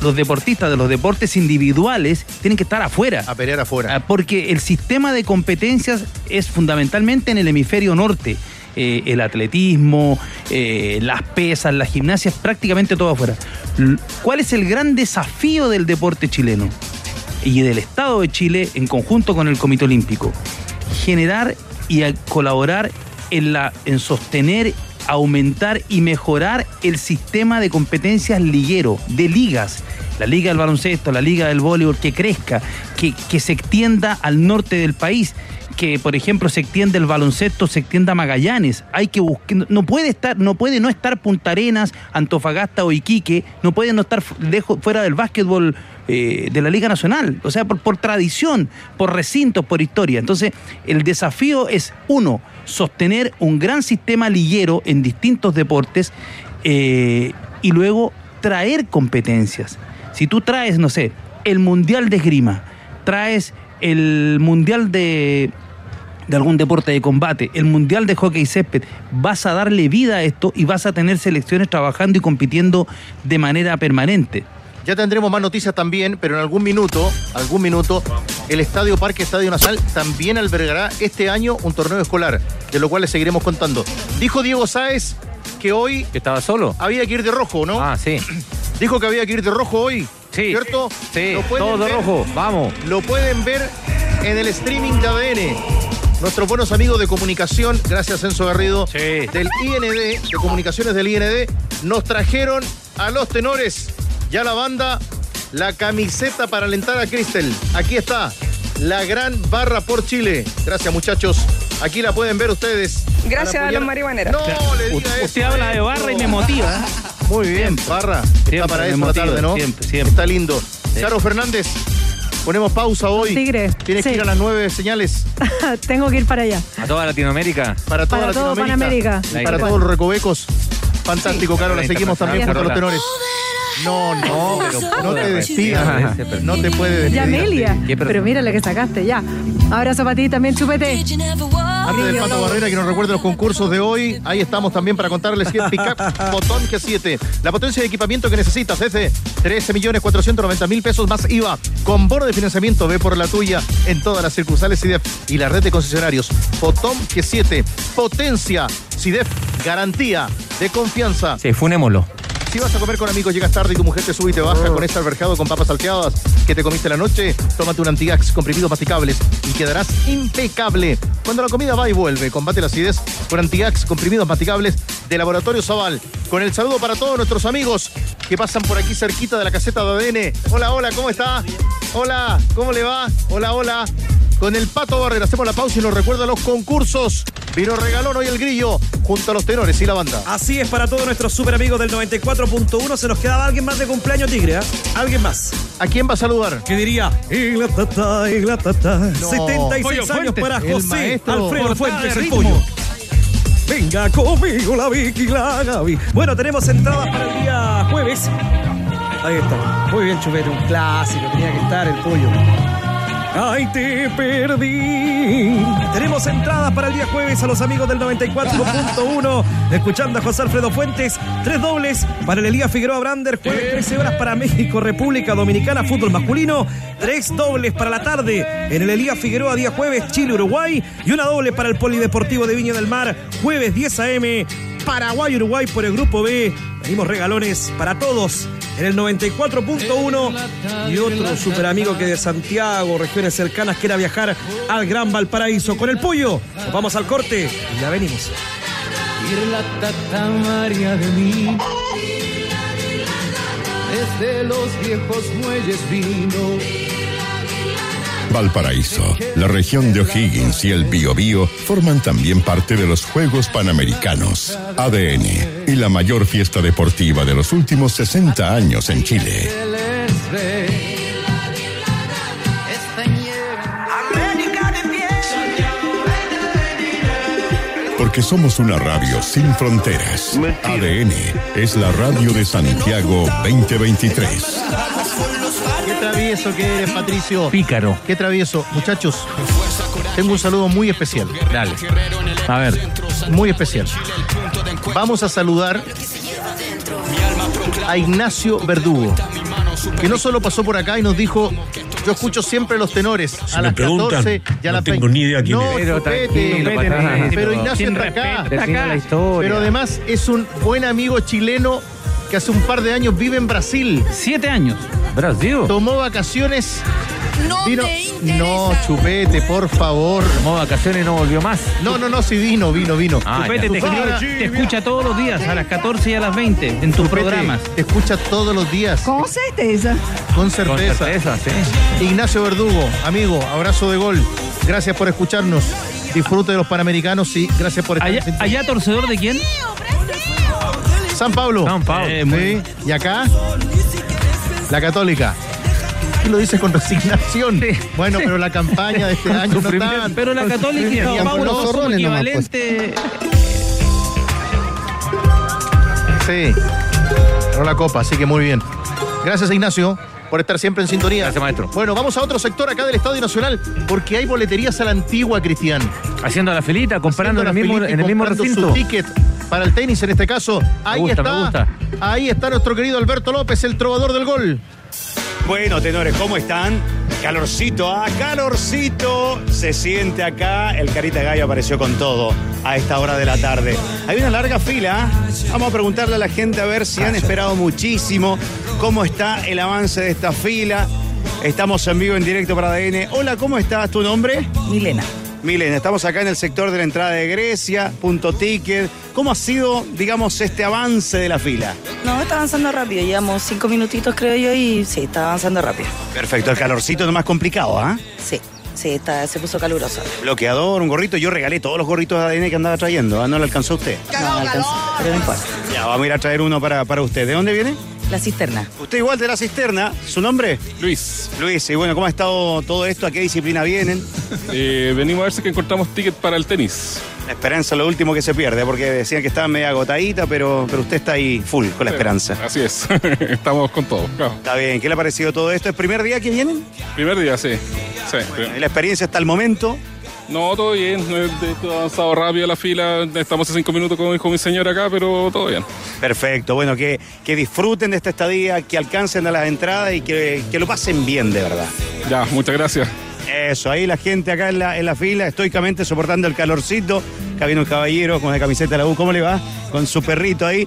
Los deportistas de los deportes individuales tienen que estar afuera. A pelear afuera. Ah, Porque el sistema de competencias es fundamentalmente en el hemisferio norte. Eh, el atletismo, eh, las pesas, las gimnasias, prácticamente todo afuera. ¿Cuál es el gran desafío del deporte chileno y del Estado de Chile en conjunto con el Comité Olímpico? Generar y colaborar en, sostener, aumentar y mejorar el sistema de competencias liguero, de ligas. La liga del baloncesto, la liga del voleibol, que crezca, que, se extienda al norte del país que por ejemplo se extiende el baloncesto, se extienda Magallanes. Hay que buscar, no puede estar, no puede no estar Punta Arenas, Antofagasta o Iquique, no puede no estar fuera del básquetbol eh, de la Liga Nacional. O sea, por, por tradición, por recintos, por historia. Entonces, el desafío es, uno, sostener un gran sistema liguero en distintos deportes eh, y luego traer competencias. Si tú traes, no sé, el Mundial de Esgrima, traes el Mundial de, de algún deporte de combate, el Mundial de Hockey Césped, vas a darle vida a esto y vas a tener selecciones trabajando y compitiendo de manera permanente. Ya tendremos más noticias también, pero en algún minuto, algún minuto, el Estadio Parque Estadio Nacional también albergará este año un torneo escolar, de lo cual les seguiremos contando. Dijo Diego Sáez que hoy ¿Que estaba solo? había que ir de rojo, ¿no? Ah, sí. [clears throat] Dijo que había que ir de rojo hoy, Sí. ¿cierto? Sí, todo de ver- rojo. Vamos. Lo pueden ver en el streaming de ADN. Nuestros buenos amigos de comunicación, gracias Enzo Garrido, del IND, de comunicaciones del IND, nos trajeron a los tenores y a la banda la camiseta para alentar a Cristel. Aquí está, la gran barra por Chile. Gracias muchachos. Aquí la pueden ver ustedes. Gracias Para a los marihuaneros. No, le diga Usted eso, habla de barra y me motiva. Muy bien, barra. Está Siempre para me eso la tarde, ¿no? siempre, siempre. Está lindo. Caro Fernández, ponemos pausa hoy. Tigre, Tienes que sí. ir a las nueve señales [laughs] Tengo que ir para allá. A toda Latinoamérica. para toda Para todo Latinoamérica. Panamérica. y para todos los recovecos. Fantástico, Caro. La La seguimos también junto a los tenores. No, no, pero no te ese No te puede despedir. Yamelia. Pero mira lo que sacaste ya. Abrazo para ti también, chupete. Antes del Pato Barrera que nos recuerde los concursos de hoy, ahí estamos también para contarles [laughs] que el Pickup Botón G7, la potencia de equipamiento que necesitas, desde 13 millones 490 mil pesos más IVA, con bono de financiamiento, ve por la tuya en todas las circunsales CIDEF y la red de concesionarios. Botón G7, potencia, CIDEF, garantía de confianza. Sí, funémoslo. Si vas a comer con amigos, llegas tarde y tu mujer te sube y te baja con este alberjado con papas salteadas que te comiste la noche, tómate un antigax comprimidos masticables y quedarás impecable. Cuando la comida va y vuelve, combate la acidez con antigax comprimidos masticables de Laboratorio Zaval. Con el saludo para todos nuestros amigos que pasan por aquí cerquita de la caseta de ADN. Hola, hola, ¿cómo está? Hola, ¿cómo le va? Hola, hola. Con el Pato Barrera hacemos la pausa y nos recuerda los concursos. Vino regalón hoy el grillo junto a los tenores y la banda. Así es para todos nuestros super amigos del 94.1. Se nos quedaba alguien más de cumpleaños, Tigre. ¿ah? Alguien más. ¿A quién va a saludar? Que diría, tata, tata. No. 76 Pollo años Fuentes, para el José maestro. Alfredo Fuentes, el pollo. Venga conmigo la Vicky, la Gaby. Bueno, tenemos entradas para el día jueves. Ahí está. Muy bien, Chupete, un clásico. Tenía que estar el pollo. ¡Ay, te perdí! Tenemos entradas para el día jueves a los amigos del 94.1. Escuchando a José Alfredo Fuentes. Tres dobles para el Elías Figueroa Brander. Jueves 13 horas para México, República Dominicana, fútbol masculino. Tres dobles para la tarde en el Elías Figueroa, día jueves, Chile, Uruguay. Y una doble para el Polideportivo de Viña del Mar, jueves 10 a.m. Paraguay, Uruguay por el grupo B. Venimos regalones para todos en el 94.1 y otro super amigo que de Santiago, regiones cercanas, quiera viajar al Gran Valparaíso con el pollo. Nos vamos al corte y ya venimos. Ir la tata María de mí. Desde los viejos muelles vino. Valparaíso, la región de O'Higgins y el Biobío forman también parte de los Juegos Panamericanos, ADN, y la mayor fiesta deportiva de los últimos 60 años en Chile. Porque somos una radio sin fronteras. ADN es la radio de Santiago 2023. Travieso que eres, Patricio. Pícaro. Qué travieso. Muchachos, tengo un saludo muy especial. Dale. A ver. Muy especial. Vamos a saludar a Ignacio Verdugo, que no solo pasó por acá y nos dijo, yo escucho siempre los tenores Si a las preguntan, 14 y a no las tengo 20. ni idea quién no, es. Pero pero Ignacio está acá. la historia. Pero además es un buen amigo chileno que hace un par de años vive en Brasil. Siete años. Brasil. Tomó vacaciones. vino. No, chupete, por favor. Tomó vacaciones y no volvió más. No, no, no, sí vino, vino, vino. Ah, Chupete te, Tu señora- te escucha todos los días, a las 14 y a las 20, en tus Chupete, programas. Te escucha todos los días. Con certeza. Con Con certeza. certeza, sí. Ignacio Verdugo, amigo, abrazo de gol. Gracias por escucharnos. Disfrute de los Panamericanos y gracias por estar allá torcedor de quién? San Pablo. San Pablo. Eh, muy Sí. Y acá, la Católica. Tú lo dices con resignación. Sí. Bueno, pero la campaña de este año no está. Pero la Católica y Pablo los son pues. equivalente. Sí. Ganó la copa, así que muy bien. Gracias, Ignacio, por estar siempre en sintonía. Gracias, maestro. Bueno, vamos a otro sector acá del Estadio Nacional, porque hay boleterías a la antigua, Cristian. Haciendo la filita, comprando en el mismo, y en el recinto. Su ticket para el tenis en este caso. Ahí gusta, está. me gusta. Ahí está nuestro querido Alberto López, el trovador del gol. Bueno, tenores, ¿cómo están? Calorcito, ah, calorcito. Se siente acá. El Carita Gallo apareció con todo a esta hora de la tarde. Hay una larga fila. Vamos a preguntarle a la gente a ver si han esperado muchísimo. ¿Cómo está el avance de esta fila? Estamos en vivo, en directo para ADN. Hola, ¿cómo estás? ¿Tu nombre? Milena. Milena, estamos acá en el sector de la entrada de Grecia, punto ticket. ¿Cómo ha sido, digamos, este avance de la fila? No, está avanzando rápido. Llevamos cinco minutitos, creo yo, y sí, está avanzando rápido. Perfecto, el calorcito es lo más complicado, ¿ah? Sí, sí, está, se puso caluroso. Bloqueador, un gorrito. Yo regalé todos los gorritos de ADN que andaba trayendo. ¿ah? ¿No lo alcanzó usted? No, no alcanzó, pero no importa. Ya, vamos a ir a traer uno para, para usted. ¿De dónde viene? La cisterna. Usted igual de la cisterna. ¿Su nombre? Luis, Luis, y bueno, ¿cómo ha estado todo esto? ¿A qué disciplina vienen? [laughs] eh, venimos a ver si que encontramos ticket para el tenis. La esperanza es lo último que se pierde, porque decían que estaba media agotadita, pero, pero usted está ahí full con la esperanza. Así es, [laughs] estamos con todo. claro. Está bien, ¿qué le ha parecido todo esto? ¿Es primer día que vienen? Primer día, sí. sí. ¿Y la experiencia hasta el momento? No, todo bien, de- todo avanzado rápido la fila, estamos hace cinco minutos con, con mi señora acá, pero todo bien. Perfecto, bueno, que, que disfruten de esta estadía, que alcancen a las entradas y que, que lo pasen bien, de verdad. Ya, muchas gracias. Eso, ahí la gente acá en la, en la fila, estoicamente soportando el calorcito. Acá viene un caballero con la camiseta de la U, ¿cómo le va? Con su perrito ahí.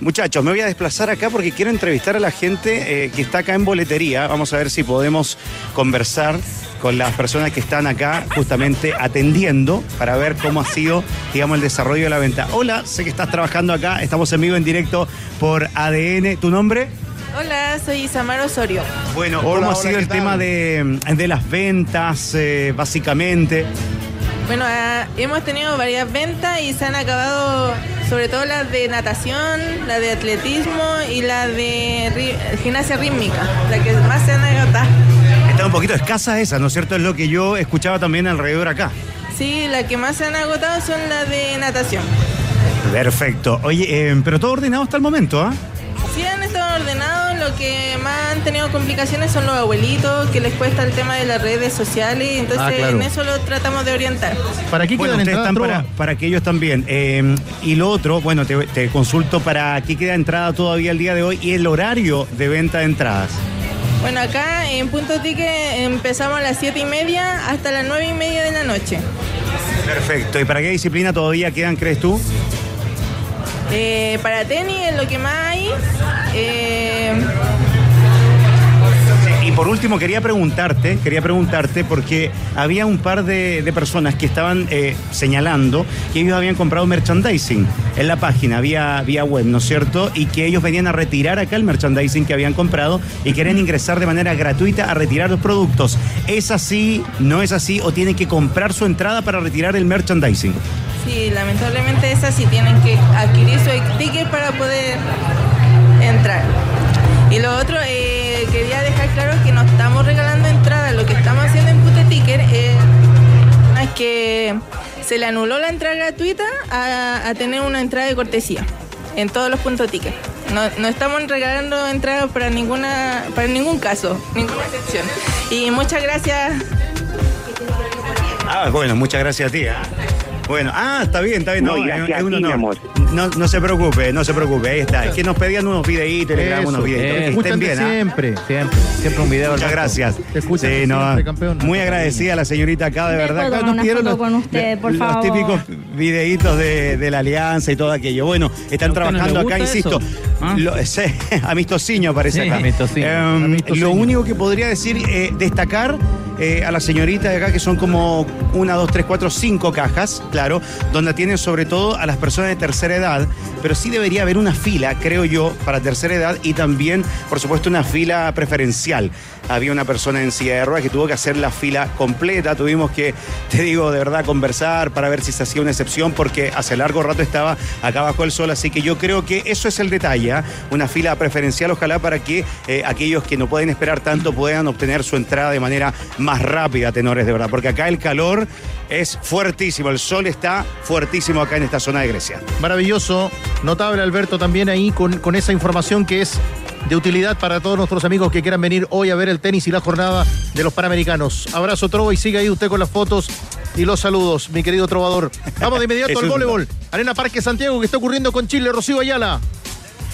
Muchachos, me voy a desplazar acá porque quiero entrevistar a la gente eh, que está acá en boletería. Vamos a ver si podemos conversar con las personas que están acá justamente atendiendo para ver cómo ha sido, digamos, el desarrollo de la venta. Hola, sé que estás trabajando acá, estamos en vivo en directo por ADN. ¿Tu nombre? Hola, soy Isamar Osorio. Bueno, Hola, ¿cómo ha hola, sido ¿qué el tal? tema de, de las ventas, eh, básicamente? Bueno, ah, hemos tenido varias ventas y se han acabado sobre todo las de natación, la de atletismo y la de gimnasia rítmica, la que más se han agotado. Está un poquito escasa esa, ¿no es cierto? Es lo que yo escuchaba también alrededor acá. Sí, la que más se han agotado son las de natación. Perfecto. Oye, eh, pero todo ordenado hasta el momento, ¿ah? Sí han estado ordenados, lo que más han tenido complicaciones son los abuelitos, que les cuesta el tema de las redes sociales, entonces Ah, claro. en eso lo tratamos de orientar. ¿Para qué Bueno, quedan entradas, están para, que ellos también. Eh, y lo otro, bueno, te, te consulto para qué queda entrada todavía el día de hoy y el horario de venta de entradas. Bueno, acá en Punto Ticket empezamos a las 7 y media hasta las 9 y media de la noche. Perfecto. ¿Y para qué disciplina todavía quedan, crees tú? Eh, para tenis lo que más hay. Eh, Y por último, quería preguntarte, quería preguntarte, porque había un par de, de personas que estaban eh, señalando que ellos habían comprado merchandising en la página, vía, vía web, ¿no es cierto? Y que ellos venían a retirar acá el merchandising que habían comprado y querían ingresar de manera gratuita a retirar los productos. ¿Es así? ¿No es así? ¿O tienen que comprar su entrada para retirar el merchandising? sí, lamentablemente es así. Tienen que adquirir su ticket para poder entrar. Que se le anuló la entrada gratuita a, tener una entrada de cortesía en todos los puntos ticket. No, estamos regalando entradas para ninguna, para ningún caso, ninguna excepción. Y muchas gracias. Ah, bueno, muchas gracias a ti. ¿ah? Bueno, ah, está bien, está bien. No, No, gracias a uno ti, no, mi amor. No, no se preocupe, no se preocupe, ahí está. Es que nos pedían unos videitos, le grabamos unos videitos. escuchan estén bien, ¿ah? siempre. Siempre, siempre un video. Muchas Alberto. gracias. Te Sí, no, campeón. Muy agradecida a la señorita acá, de Me verdad. Acá nos pidieron los, con usted, por los favor. típicos videitos de, de la alianza y todo aquello. Bueno, están trabajando acá, insisto. ¿Ah? Lo- [laughs] amistosiño parece Sí, acá. amistosiño. Em, Amistosiño. Lo único que podría decir, eh, destacar eh, a la señorita de acá, que son como una, dos, tres, cuatro, cinco cajas, claro, donde atienden sobre todo a las personas de tercera edad, pero sí debería haber una fila, creo yo, para tercera edad y también, por supuesto, una fila preferencial. Había una persona en silla de ruedas que tuvo que hacer la fila completa, tuvimos que, te digo, de verdad, conversar para ver si se hacía una excepción, porque hace largo rato estaba acá bajo el sol, así que yo creo que eso es el detalle, ¿ah? una fila preferencial, ojalá para que eh, aquellos que no pueden esperar tanto puedan obtener su entrada de manera más rápida, tenores, de verdad, porque acá el calor es fuertísimo, el sol está fuertísimo acá en esta zona de Grecia. Maravilloso, notable Alberto también ahí con, con esa información que es de utilidad para todos nuestros amigos que quieran venir hoy a ver el tenis y la jornada de los Panamericanos. Abrazo Trovo y sigue ahí usted con las fotos y los saludos, mi querido trovador. Vamos de inmediato [laughs] al voleibol. Arena Parque Santiago que está ocurriendo con Chile, Rocío Ayala.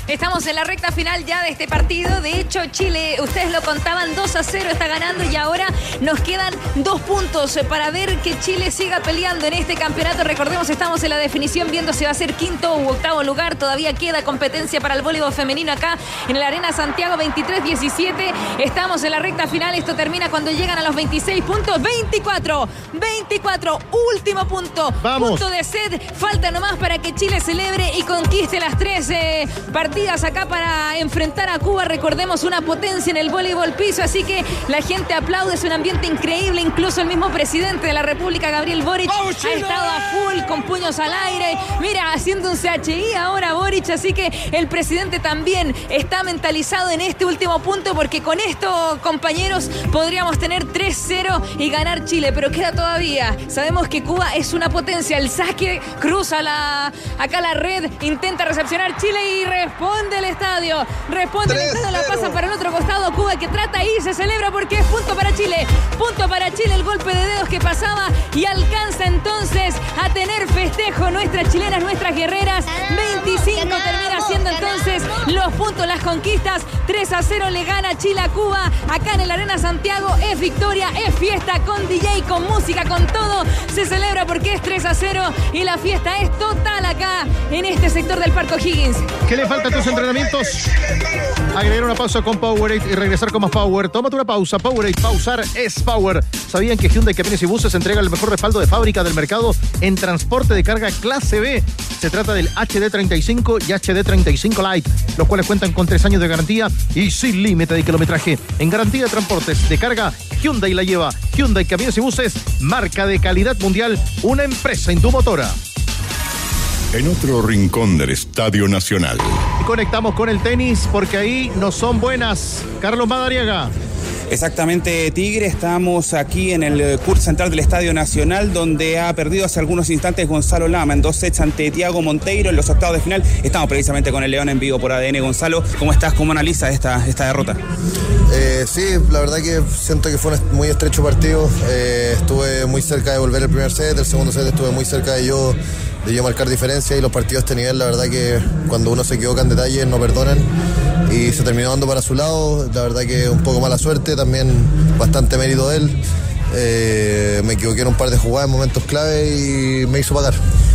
Estamos en la recta final ya de este partido. De hecho, Chile, ustedes lo contaban, 2 a 0 está ganando y ahora nos quedan dos puntos para ver que Chile siga peleando en este campeonato. Recordemos, estamos en la definición viendo si va a ser quinto u octavo lugar. Todavía queda competencia para el voleibol femenino acá en la Arena Santiago 23-17. Estamos en la recta final. Esto termina cuando llegan a los 26 puntos. 24, 24, último punto. Vamos. Punto de sed. Falta nomás para que Chile celebre y conquiste las tres eh, partidas acá para enfrentar a Cuba. Recordemos una potencia en el voleibol piso, así que la gente aplaude, es un ambiente increíble. Incluso el mismo presidente de la República, Gabriel Boric, ha estado a full con puños al aire. Mira, haciendo un CHI ahora Boric, así que el presidente también está mentalizado en este último punto porque con esto, compañeros, podríamos tener 3-0 y ganar Chile, pero queda todavía. Sabemos que Cuba es una potencia. El saque cruza la, acá la red, intenta recepcionar Chile y responde el estadio. Responde el estadio, la pasa para el otro costado. Cuba que trata y se celebra porque es punto para Chile. Punto para Chile, el golpe de dedos que pasaba y alcanza entonces a tener festejo nuestras chilenas, nuestras guerreras. 25 termina siendo entonces los puntos, las conquistas. 3 a 0 le gana Chile a Cuba acá en el Arena Santiago. Es victoria, es fiesta con DJ, con música, con todo. Se celebra porque es 3 a 0 y la fiesta es total acá en este sector del Parque Higgins. ¿Qué le falta a tus entrenamientos? Agregar una pausa con Powerade y regresar con más Power. Tómate una pausa. Powerade, pausar es Power. ¿Sabían que Hyundai Camiones y Buses entrega el mejor respaldo de fábrica del mercado en transporte de carga clase B? Se trata del HD35 y HD35 Lite, los cuales cuentan con tres años de garantía y sin límite de kilometraje. En garantía de transportes de carga, Hyundai la lleva. Hyundai Camiones y Buses, marca de calidad mundial, una empresa indumotora. En otro rincón del Estadio Nacional. Y conectamos con el tenis porque ahí no son buenas. Carlos Madariaga. Exactamente, Tigre. Estamos aquí en el curso central del Estadio Nacional, donde ha perdido hace algunos instantes Gonzalo Lama en dos sets ante Tiago Monteiro en los octavos de final. Estamos precisamente con el León en vivo por ADN. Gonzalo, ¿cómo estás? ¿Cómo analizas esta, esta derrota? Eh, sí, la verdad que siento que fue un muy estrecho partido. Eh, estuve muy cerca de volver el primer set, el segundo set estuve muy cerca de yo, de yo marcar diferencia y los partidos de este nivel, la verdad que cuando uno se equivoca en detalles no perdonan y se terminó dando para su lado. La verdad que un poco mala suerte, también bastante mérito de él. Eh, me equivoqué en un par de jugadas en momentos clave y me hizo pagar.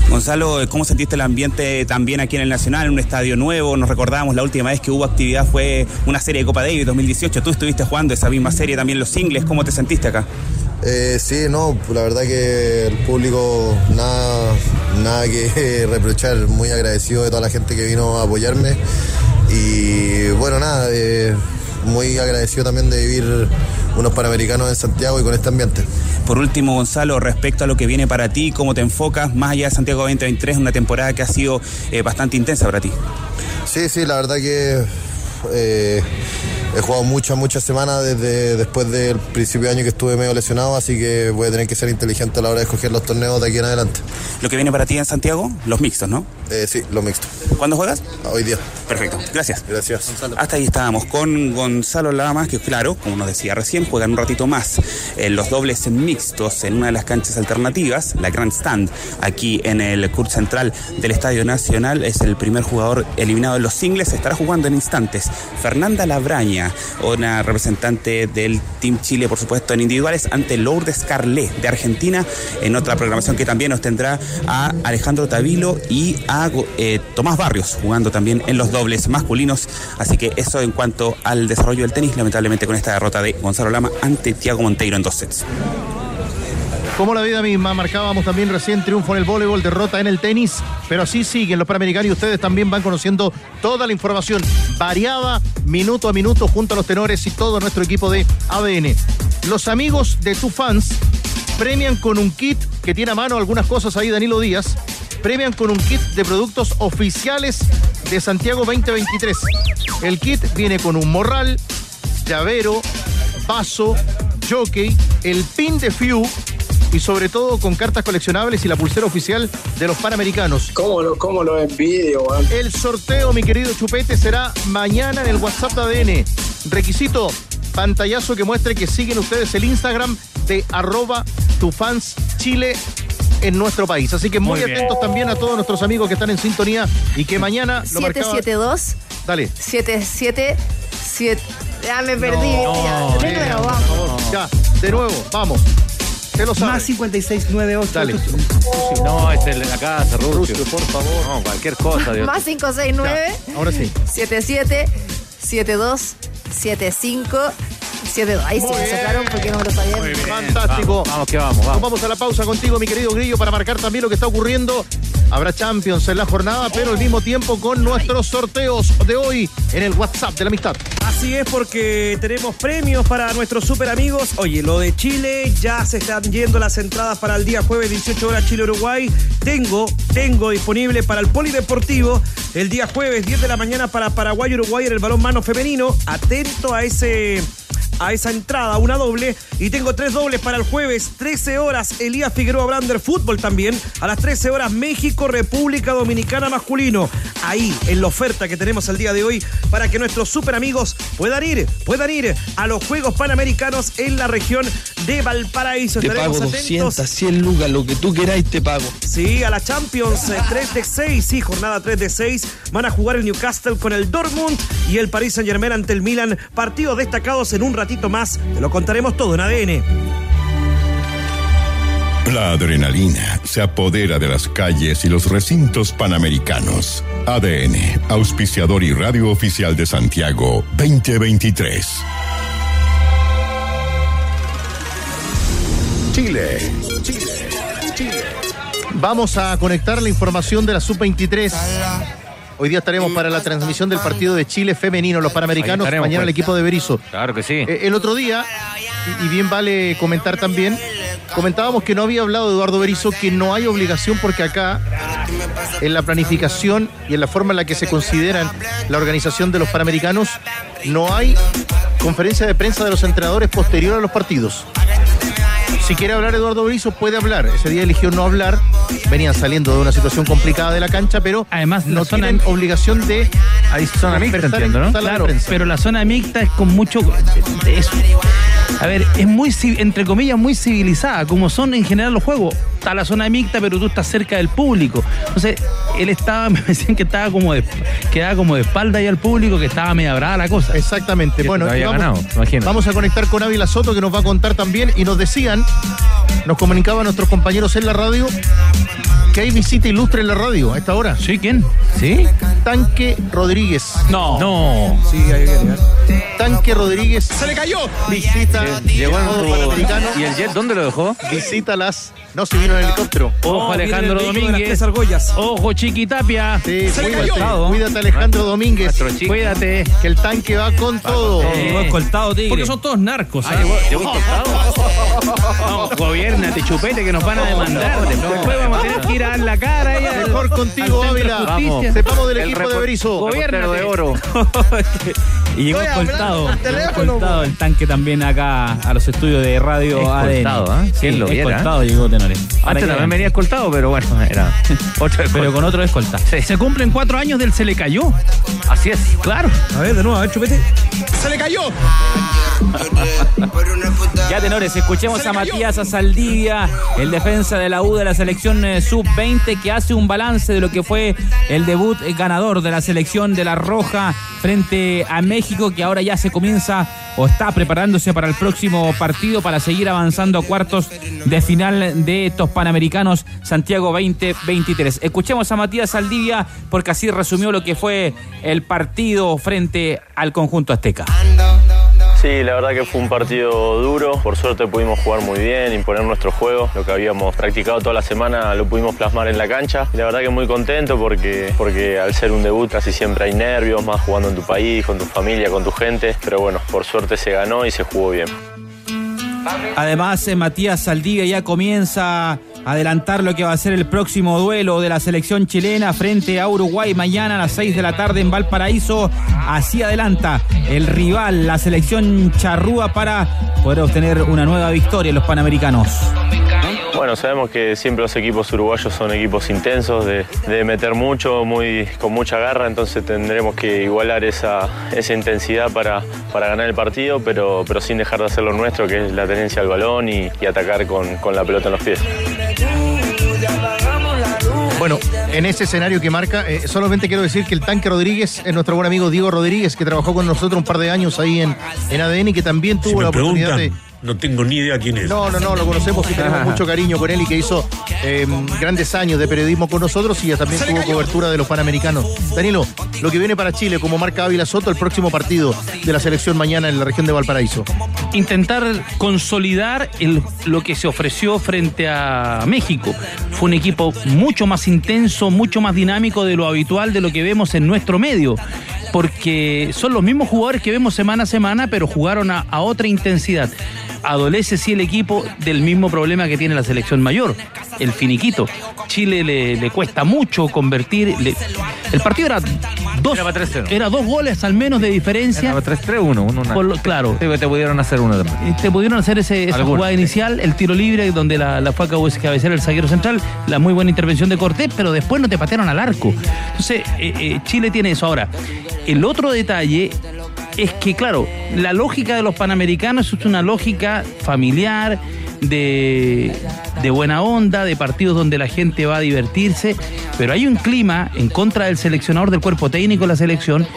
Gonzalo, ¿cómo sentiste el ambiente también aquí en el Nacional, en un estadio nuevo? Nos recordábamos la última vez que hubo actividad fue una serie de Copa Davis 2018. Tú estuviste jugando esa misma serie, también los singles. ¿Cómo te sentiste acá? Eh, sí, no, la verdad que el público nada, nada que [laughs] reprochar, muy agradecido de toda la gente que vino a apoyarme y bueno, nada, eh, muy agradecido también de vivir unos Panamericanos en Santiago y con este ambiente. Por último, Gonzalo, respecto a lo que viene para ti, ¿cómo te enfocas más allá de Santiago 2023, una temporada que ha sido eh, bastante intensa para ti? Sí, sí, la verdad que eh, he jugado muchas, muchas semanas desde después del principio de año que estuve medio lesionado, así que voy a tener que ser inteligente a la hora de escoger los torneos de aquí en adelante. Lo que viene para ti en Santiago, los mixtos, ¿no? Eh, sí, los mixtos. ¿Cuándo juegas? Hoy día. Perfecto, gracias. Gracias. Hasta ahí estábamos con Gonzalo Lamas, que claro, como nos decía recién, juegan un ratito más en los dobles mixtos en una de las canchas alternativas, la Grand Stand, aquí en el Court Central del Estadio Nacional. Es el primer jugador eliminado en los singles, estará jugando en instantes. Fernanda Labraña, una representante del Team Chile, por supuesto, en individuales, ante Lourdes Carlé de Argentina, en otra programación que también nos tendrá a Alejandro Tavilo y a eh, Tomás Barrios, jugando también en los dobles masculinos. Así que eso en cuanto al desarrollo del tenis, lamentablemente con esta derrota de Gonzalo Lama ante Tiago Monteiro en dos sets. Como la vida misma, marcábamos también recién triunfo en el voleibol, derrota en el tenis, pero así siguen los panamericanos y ustedes también van conociendo toda la información variada, minuto a minuto, junto a los tenores y todo nuestro equipo de ADN. Los amigos de tu fans premian con un kit que tiene a mano algunas cosas ahí Danilo Díaz, premian con un kit de productos oficiales de Santiago 2023. El kit viene con un morral, llavero, vaso, jockey, el pin de Few y sobre todo con cartas coleccionables y la pulsera oficial de los Panamericanos. ¿Cómo lo, cómo lo envidio, weón? El sorteo, mi querido Chupete, será mañana en el WhatsApp de ADN. Requisito, pantallazo que muestre que siguen ustedes el Instagram de arroba tufanschile en nuestro país. Así que muy, atentos también a todos nuestros amigos que están en sintonía y que mañana lo marcaba... 772 Dale. 777 Ya me perdí. No, ya. De nuevo, vamos. Ya, de nuevo, vamos. Te lo sabes. Más 5698. Dale. No, es el de la casa, Rucio. por favor. No, cualquier cosa, Dios. Más 569 Ahora sí. 77 72 75 72. Ahí sí Muy me bien. soplaron porque no me lo sabía. Fantástico. Vamos, vamos, que vamos, Nos vamos. vamos a la pausa contigo, mi querido Grillo, para marcar también lo que está ocurriendo Habrá Champions en la jornada, pero al mismo tiempo con nuestros sorteos de hoy en el WhatsApp de la amistad. Así es porque tenemos premios para nuestros super amigos. Oye, lo de Chile, ya se están yendo las entradas para el día jueves 18 horas Chile-Uruguay. Tengo, tengo disponible para el Polideportivo el día jueves 10 de la mañana para Paraguay-Uruguay en el balón mano femenino. Atento a ese a esa entrada, una doble. Y tengo tres dobles para el jueves, 13 horas, Elías Figueroa Brander Fútbol también. A las 13 horas, México, República Dominicana masculino. Ahí, en la oferta que tenemos el día de hoy, para que nuestros super amigos puedan ir, puedan ir a los Juegos Panamericanos en la región de Valparaíso. Te Estaremos pago atentos. 200, 100 lucas, lo que tú queráis te pago. Sí, a la Champions eh, 3 de 6, sí, jornada 3 de 6. Van a jugar el Newcastle con el Dortmund y el Paris Saint Germain ante el Milan. Partidos destacados en un ratito más. Te lo contaremos todo en ADN. La adrenalina se apodera de las calles y los recintos panamericanos. ADN, auspiciador y radio oficial de Santiago 2023. Chile. Vamos a conectar la información de la Sub-23. Hoy día estaremos para la transmisión del partido de Chile femenino, los panamericanos, mañana el pues. equipo de Berizzo. Claro que sí. Eh, el otro día, y, y bien vale comentar también, comentábamos que no había hablado Eduardo Berizzo, que no hay obligación porque acá, en la planificación y en la forma en la que se consideran la organización de los panamericanos, no hay conferencia de prensa de los entrenadores posterior a los partidos. Si quiere hablar Eduardo Berizzo, puede hablar. Ese día eligió no hablar. Venían saliendo de una situación complicada de la cancha, pero Además, no zona- tienen obligación de Hay zona mixta, entiendo, ¿no? Claro, pero la zona mixta es con mucho de eso. A ver, es muy, entre comillas, muy civilizada, como son en general los juegos. Está la zona mixta, pero tú estás cerca del público. Entonces, él estaba, [laughs] me decían que estaba como de, quedaba como de espalda ahí al público, que estaba media brava la cosa. Exactamente. Bueno, había vamos, ganado, imagínate. vamos a conectar con Ávila Soto que nos va a contar también y nos decían, nos comunicaban nuestros compañeros en la radio que hay visita ilustre en la radio a esta hora. ¿Sí? ¿Quién? ¿Sí? Tanque Rodríguez. No. No. Sí, ahí viene. Tanque Rodríguez. ¡Se le cayó! Visita Llegó modo tu- panamericano. ¿Y el jet dónde lo dejó? Visita las. No, se vino en helicóptero. Ojo, Oh, viene Alejandro el Domínguez. argollas. Ojo, Chiquitapia. Sí, Se le cuídate, cayó. cuídate, Alejandro Domínguez. Cuídate. Que el tanque va con todo. Eh, Llegó escoltado, tigre. Porque son todos narcos. Ah, ¿ah? llegó, llegó. No, gobiernate, chupete, que nos van a demandar. Después vamos a tener que ir a dar la cara ahí al- Mejor contigo, Ávila. Justicia. Sepamos del El equipo de Berizo. Gobiernate. de oro. [laughs] Y llegó escoltado, escoltado el tanque también acá a los estudios de radio Escoltado, ADN. ¿eh? Sí, ¿Quién lo viera, escoltado llegó Tenores. Antes también venía escoltado, pero bueno, era otro [laughs] Pero con otro escolta. Se cumplen cuatro años del Se le cayó. Así es. Claro. A ver, de nuevo, a ver, chupete. ¡Se le cayó! [laughs] Ya, tenores, escuchemos a Matías Azaldivia, el defensa de la U de la selección eh, sub-20, que hace un balance de lo que fue el debut eh, de la selección de la Roja frente a México, que ahora ya se comienza o está preparándose para el próximo partido para seguir avanzando a cuartos de final de estos Panamericanos Santiago 2023. Escuchemos a Matías Saldivia porque así resumió lo que fue el partido frente al conjunto azteca. Sí, la verdad que fue un partido duro. Por suerte pudimos jugar muy bien, imponer nuestro juego. Lo que habíamos practicado toda la semana lo pudimos plasmar en la cancha. Y la verdad que muy contento porque, porque al ser un debut casi siempre hay nervios, más jugando en tu país, con tu familia, con tu gente. Pero bueno, por suerte se ganó y se jugó bien. Además, eh, Matías Saldivia ya comienza adelantar lo que va a ser el próximo duelo de la selección chilena frente a Uruguay mañana a las 6 de la tarde en Valparaíso. Así adelanta el rival, la selección charrúa, para poder obtener una nueva victoria en los Panamericanos. Bueno, sabemos que siempre los equipos uruguayos son equipos intensos, de, de meter mucho, muy, con mucha garra, entonces tendremos que igualar esa, esa intensidad para, para ganar el partido, pero, pero sin dejar de hacer lo nuestro, que es la tenencia del balón y, y atacar con, con la pelota en los pies. Bueno, en ese escenario que marca, eh, solamente quiero decir que el tanque Rodríguez es nuestro buen amigo Diego Rodríguez, que trabajó con nosotros un par de años ahí en, en ADN y que también tuvo la oportunidad de, No tengo ni idea quién es. No, no, no, lo conocemos y tenemos mucho cariño con él y que hizo eh, grandes años de periodismo con nosotros y ya también tuvo cobertura de los Panamericanos. Danilo, lo que viene para Chile, como marca Ávila Soto, el próximo partido de la selección mañana en la región de Valparaíso. intentar consolidar el- lo que se ofreció frente a México. Fue un equipo mucho más intenso, mucho más dinámico de lo habitual de lo que vemos en nuestro medio. Porque son los mismos jugadores que vemos semana a semana, pero jugaron a, a otra intensidad. Adolece sí el equipo del mismo problema que tiene la selección mayor, el finiquito. Chile le, le cuesta mucho convertir. le- el partido era dos, era dos goles al menos de diferencia. 3-3-1, uno, una- Por lo- claro. Sí, te pudieron hacer uno también. Eh, Te pudieron hacer ese, esa Algunos, jugada inicial, el tiro libre, donde la, la fue a cabecear el zaguero central, la muy buena intervención de Cortés, pero después no te patearon al arco. Entonces, eh, eh, Chile tiene eso. Ahora, el otro detalle es que, claro, la lógica de los panamericanos es una lógica familiar, de, de buena onda, de partidos donde la gente va a divertirse, pero hay un clima en contra del seleccionador del cuerpo técnico de la selección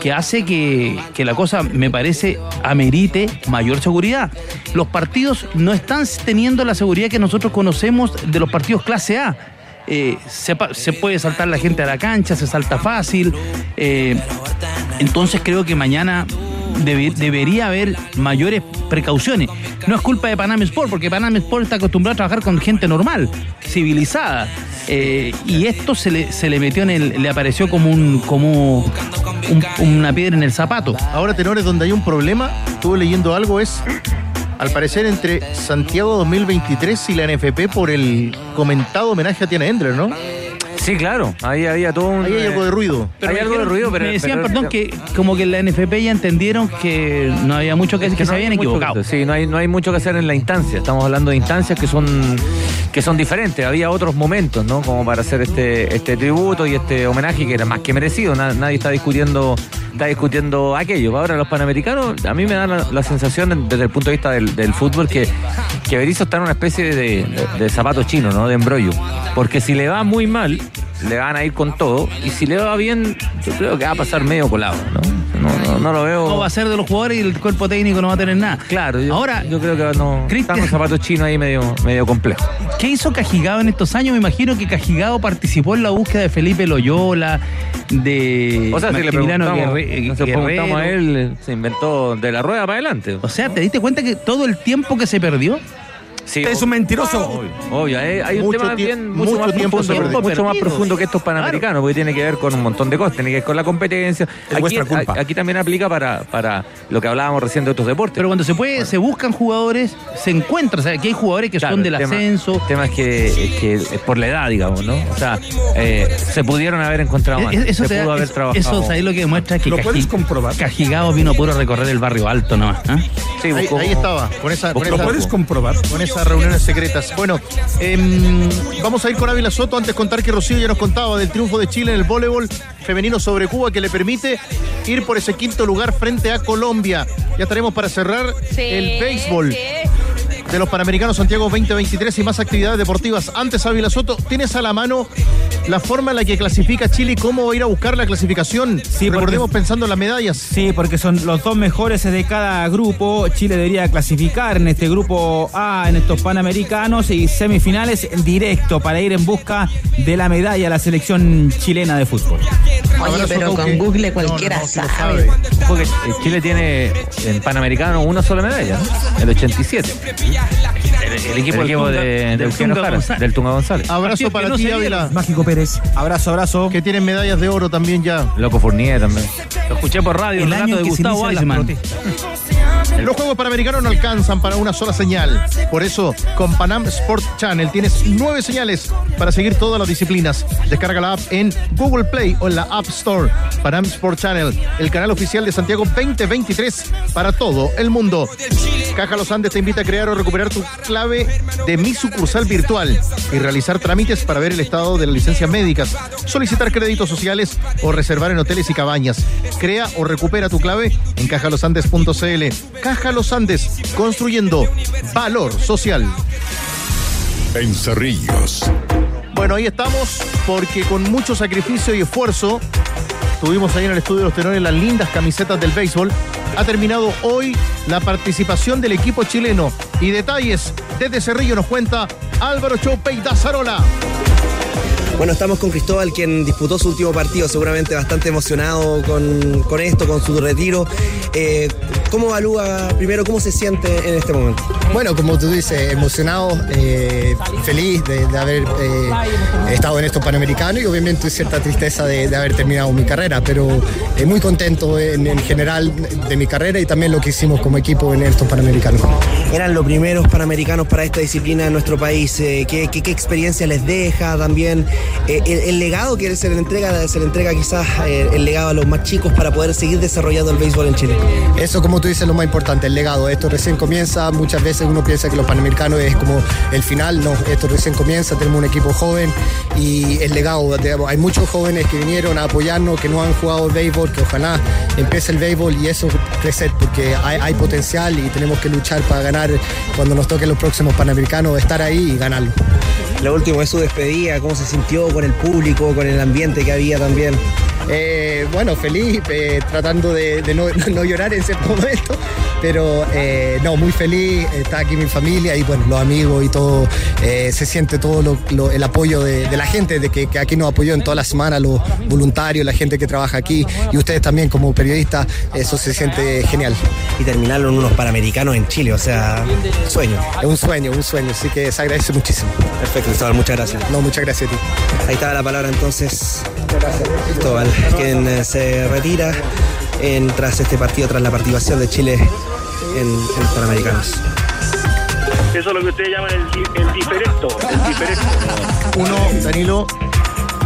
que hace que, que la cosa, me parece, amerite mayor seguridad. Los partidos no están teniendo la seguridad que nosotros conocemos de los partidos clase A. Eh, se, puede saltar la gente a la cancha, se salta fácil. eh, entonces creo que mañana debe- debería haber mayores precauciones. No es culpa de Panam Sport, porque Panam Sport está acostumbrado a trabajar con gente normal, civilizada. Eh, y esto se le, se le metió en el, le apareció como un, como un- una piedra en el zapato. Ahora, tenores, donde hay un problema, estuve leyendo algo, es al parecer entre Santiago 2023 y la NFP por el comentado homenaje a Tiana Endler, ¿no? Sí, claro. Ahí había todo un. Ahí hay algo de ruido. hay me algo de ruido, pero. Me decían, pero- perdón, que como que en la NFP ya entendieron que no había mucho que, Es que, que se habían hay mucho equivocado. sí, no hay, no hay mucho que hacer en la instancia. Estamos hablando de instancias que son que son diferentes. Había otros momentos, ¿no? Como para hacer este este tributo y este homenaje que era más que merecido. Na- nadie está discutiendo está discutiendo aquello. Ahora los panamericanos, a mí me da la, sensación desde el punto de vista del, fútbol que, que Berizzo está en una especie de, de, zapato chino, ¿no? De embrollo. Porque si le va muy mal, le van a ir con todo. Y si le va bien, yo creo que va a pasar medio colado, no, no lo veo. No va a ser de los jugadores y el cuerpo técnico no va a tener nada. Claro, yo, Ahora, yo creo que no. Están los zapatos chinos ahí medio, medio complejos. ¿Qué hizo Cajigado en estos años? Me imagino que Cajigado participó en la búsqueda de Felipe Loyola, de O sea, si le preguntamos, Guerre- preguntamos a él, se inventó de la rueda para adelante. O sea, ¿te diste cuenta que todo el tiempo que se perdió? Sí, es un mentiroso. Obvio, obvio, hay, hay un Mucho tema bien mucho, mucho más, tiempo profundo, mucho más profundo que estos panamericanos, porque tiene que ver con un montón de cosas, tiene que ver con la competencia. Es vuestra culpa. a- aquí también aplica para, para lo que hablábamos recién de otros deportes. Pero cuando se puede, se buscan jugadores, se encuentran. O sea, que hay jugadores que Claro, son del el tema- ascenso. El tema es que, es que es por la edad, digamos, ¿no? O sea, eh, se pudieron haber encontrado más. Eh, Eso, se pudo haber eso, trabajado. eso ¿sabes lo que demuestra? Que ¿Lo puedes comprobar? Cajigado vino puro a recorrer el barrio alto nomás. ¿ah? Sí, Ahí, ahí estaba, con esa, con ¿Lo esa- puedes comprobar? con esas reuniones secretas. Bueno, em, vamos a ir con Ávila Soto. Antes contar que Rocío ya nos contaba del triunfo de Chile en el voleibol femenino sobre Cuba que le permite ir por ese quinto lugar frente a Colombia. Ya estaremos para cerrar el béisbol. De los Panamericanos Santiago 2023 y más actividades deportivas. Antes, Ávila Soto, ¿tienes a la mano la forma en la que clasifica Chile y cómo va a ir a buscar la clasificación? Sí, porque- Recordemos pensando en las medallas. Sí, porque son los dos mejores de cada grupo. Chile debería clasificar en este grupo A, en estos panamericanos y semifinales directo para ir en busca de la medalla a la selección chilena de fútbol. Oye, Abrazo, pero con Google cualquiera no, no, sabe. Porque Chile tiene en Panamericano una sola medalla, ¿no? El 87. El, el El equipo, equipo del Tunga- de, de del Eugenio Tunga Jara, González. del Tunga González. Abrazo para no ti, Ávila. Mágico Pérez. Abrazo, abrazo. Que tienen medallas de oro también ya. Loco Fournier también. Lo escuché por radio, el El año de Gustavo protestas. Los Juegos Panamericanos no alcanzan para una sola señal. Por eso, con Panam Sport Channel tienes nueve señales para seguir todas las disciplinas. Descarga la app en Google Play o en la App Store. Panam Sport Channel, el canal oficial de Santiago 2023 para todo el mundo. Caja Los Andes te invita a crear o recuperar tu clave de mi sucursal virtual y realizar trámites para ver el estado de las licencias médicas, solicitar créditos sociales o reservar en hoteles y cabañas. Crea o recupera tu clave en cajalosandes.cl. Caja Los Andes, construyendo valor social. En Cerrillos, Bueno, ahí estamos porque con mucho sacrificio y esfuerzo tuvimos ahí en el estudio de los tenores las lindas camisetas del béisbol. Ha terminado hoy la participación del equipo chileno. Y detalles desde Cerrillo nos cuenta Álvaro Chope y Dazarola. Bueno, estamos con Cristóbal, quien disputó su último partido, seguramente bastante emocionado con, con esto, con su retiro. Eh, ¿Cómo evalúa primero, cómo se siente en este momento? Bueno, como tú dices, emocionado, eh, feliz de, de haber eh, estado en estos Panamericanos y obviamente cierta tristeza de, de haber terminado mi carrera, pero muy contento en, en general de mi carrera y también lo que hicimos como equipo en estos Panamericanos. Eran los primeros panamericanos para esta disciplina en nuestro país. ¿qué, qué, qué experiencia les deja también? Eh, el, el legado que se le entrega, se le entrega quizás eh, el legado a los más chicos para poder seguir desarrollando el béisbol en Chile. Eso, como tú dices, es lo más importante, el legado. Esto recién comienza, muchas veces uno piensa que los Panamericanos es como el final, no, esto recién comienza, tenemos un equipo joven y el legado, digamos, hay muchos jóvenes que vinieron a apoyarnos, que no han jugado béisbol, que ojalá empiece el béisbol y eso crecer, porque hay, hay potencial y tenemos que luchar para ganar cuando nos toquen los próximos Panamericanos, estar ahí y ganarlo. Lo último es su despedida, cómo se sintió con el público, con el ambiente que había también. Eh, bueno, feliz, eh, tratando de, de no, [laughs] no llorar en cierto momento, pero eh, no, muy feliz, está aquí mi familia y bueno, los amigos y todo, se siente todo lo- lo- el apoyo de, de la gente, de que, que aquí nos apoyó en toda la semana, los voluntarios, la gente que trabaja aquí y ustedes también como periodistas, eso se siente genial. Y terminarlo en unos Panamericanos en Chile, o sea, sueño. Es un sueño, un sueño, así que se agradece muchísimo. Perfecto, Cristóbal, muchas gracias. No, muchas gracias a ti. Ahí estaba la palabra entonces, Cristóbal, quien eh, se retira en, tras este partido, tras la participación de Chile en, en los Panamericanos. Eso es lo que ustedes llaman el, el diferesto. El diferesto. Uno, Danilo,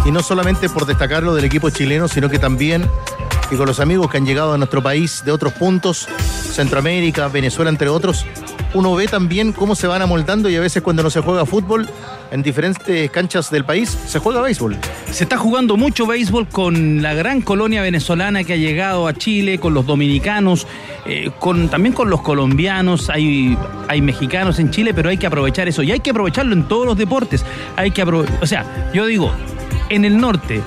y no solamente por destacarlo del equipo chileno, sino que también y con los amigos que han llegado a nuestro país de otros puntos, Centroamérica, Venezuela, entre otros, uno ve también cómo se van amoldando y a veces cuando no se juega fútbol en diferentes canchas del país, se juega béisbol. Se está jugando mucho béisbol con la gran colonia venezolana que ha llegado a Chile, con los dominicanos, eh, con, también con los colombianos, hay, hay mexicanos en Chile, pero hay que aprovechar eso y hay que aprovecharlo en todos los deportes. Hay que o sea, yo digo, en el norte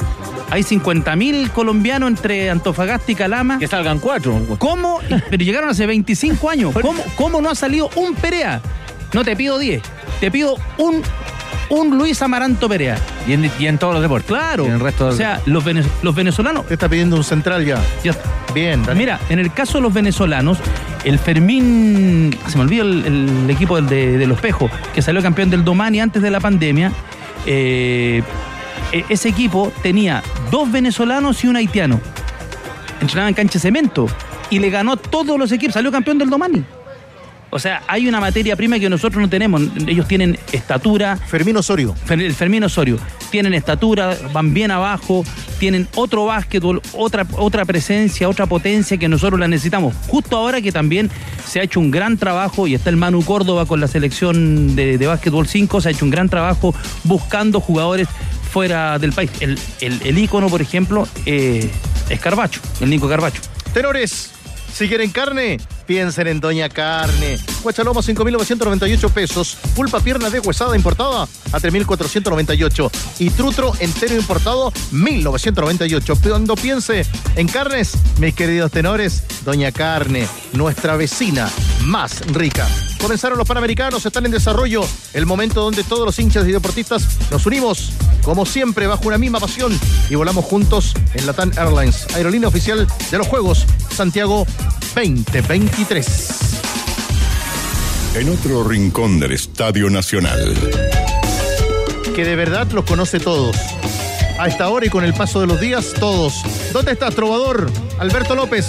hay 50.000 colombianos entre Antofagasta y Calama. Que salgan cuatro. ¿Cómo? Pero llegaron hace 25 años. ¿Cómo, cómo no ha salido un Perea? No te pido 10, te pido un, un Luis Amaranto Perea. Y en, y en todos los deportes. Claro. Y en el resto O sea, los, vene- los venezolanos. Te está pidiendo un central ya. Bien, Dani. Mira, en el caso de los venezolanos, el Fermín. Se me olvidó el, el equipo del de, de Los Pejos, que salió campeón del Domani antes de la pandemia. eh, ese equipo tenía dos venezolanos y un haitiano. Entrenaban en cancha de cemento. Y le ganó a todos los equipos. Salió campeón del Domani. O sea, hay una materia prima que nosotros no tenemos. Ellos tienen estatura. Fermín Osorio. el Fermín Osorio. Tienen estatura, van bien abajo, tienen otro básquetbol, otra, otra presencia, otra potencia que nosotros la necesitamos. Justo ahora que también se ha hecho un gran trabajo y está el Manu Córdoba con la selección de, de básquetbol 5, se ha hecho un gran trabajo buscando jugadores fuera del país. El, el, ícono, por ejemplo, eh, es Carbacho, el Nico Carbacho. Tenores, si quieren carne, piensen en Doña Carne. Guachalomo, 5.998 pesos. Pulpa pierna de huesada importada a 3.498. Y trutro entero importado, 1.998. Cuando piense en carnes, mis queridos tenores, Doña Carne, nuestra vecina más rica. Comenzaron los Panamericanos, están en desarrollo. El momento donde todos los hinchas y deportistas nos unimos, como siempre, bajo una misma pasión y volamos juntos en Latam Airlines, aerolínea oficial de los Juegos Santiago 2023. En otro rincón del Estadio Nacional. Que de verdad los conoce todos. A esta hora y con el paso de los días, todos. ¿Dónde estás, trovador? Alberto López.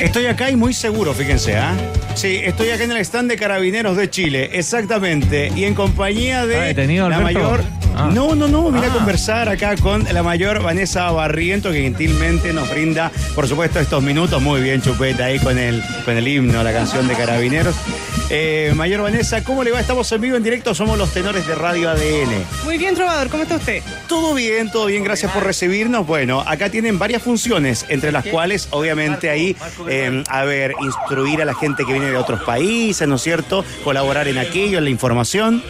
Estoy acá y muy seguro, fíjense, ¿ah? Sí, estoy acá en el stand de Carabineros de Chile, exactamente. Y en compañía de ¿Está detenido, la mayor. Ah. No, no, no, vine a Ah. conversar acá con la mayor Vanessa Barriento, que gentilmente nos brinda, por supuesto, estos minutos. Muy bien, Chupeta, ahí con el, con el himno, la canción de Carabineros. Eh, mayor Vanessa, ¿cómo le va? Estamos en vivo, en directo, somos los tenores de Radio ADN. Muy bien, trovador, ¿cómo está usted? Todo bien, todo bien, gracias por recibirnos. Bueno, acá tienen varias funciones, entre las cuales obviamente ahí eh, a ver, instruir a la gente que viene de otros países, ¿no es cierto? Colaborar en aquello, en la información.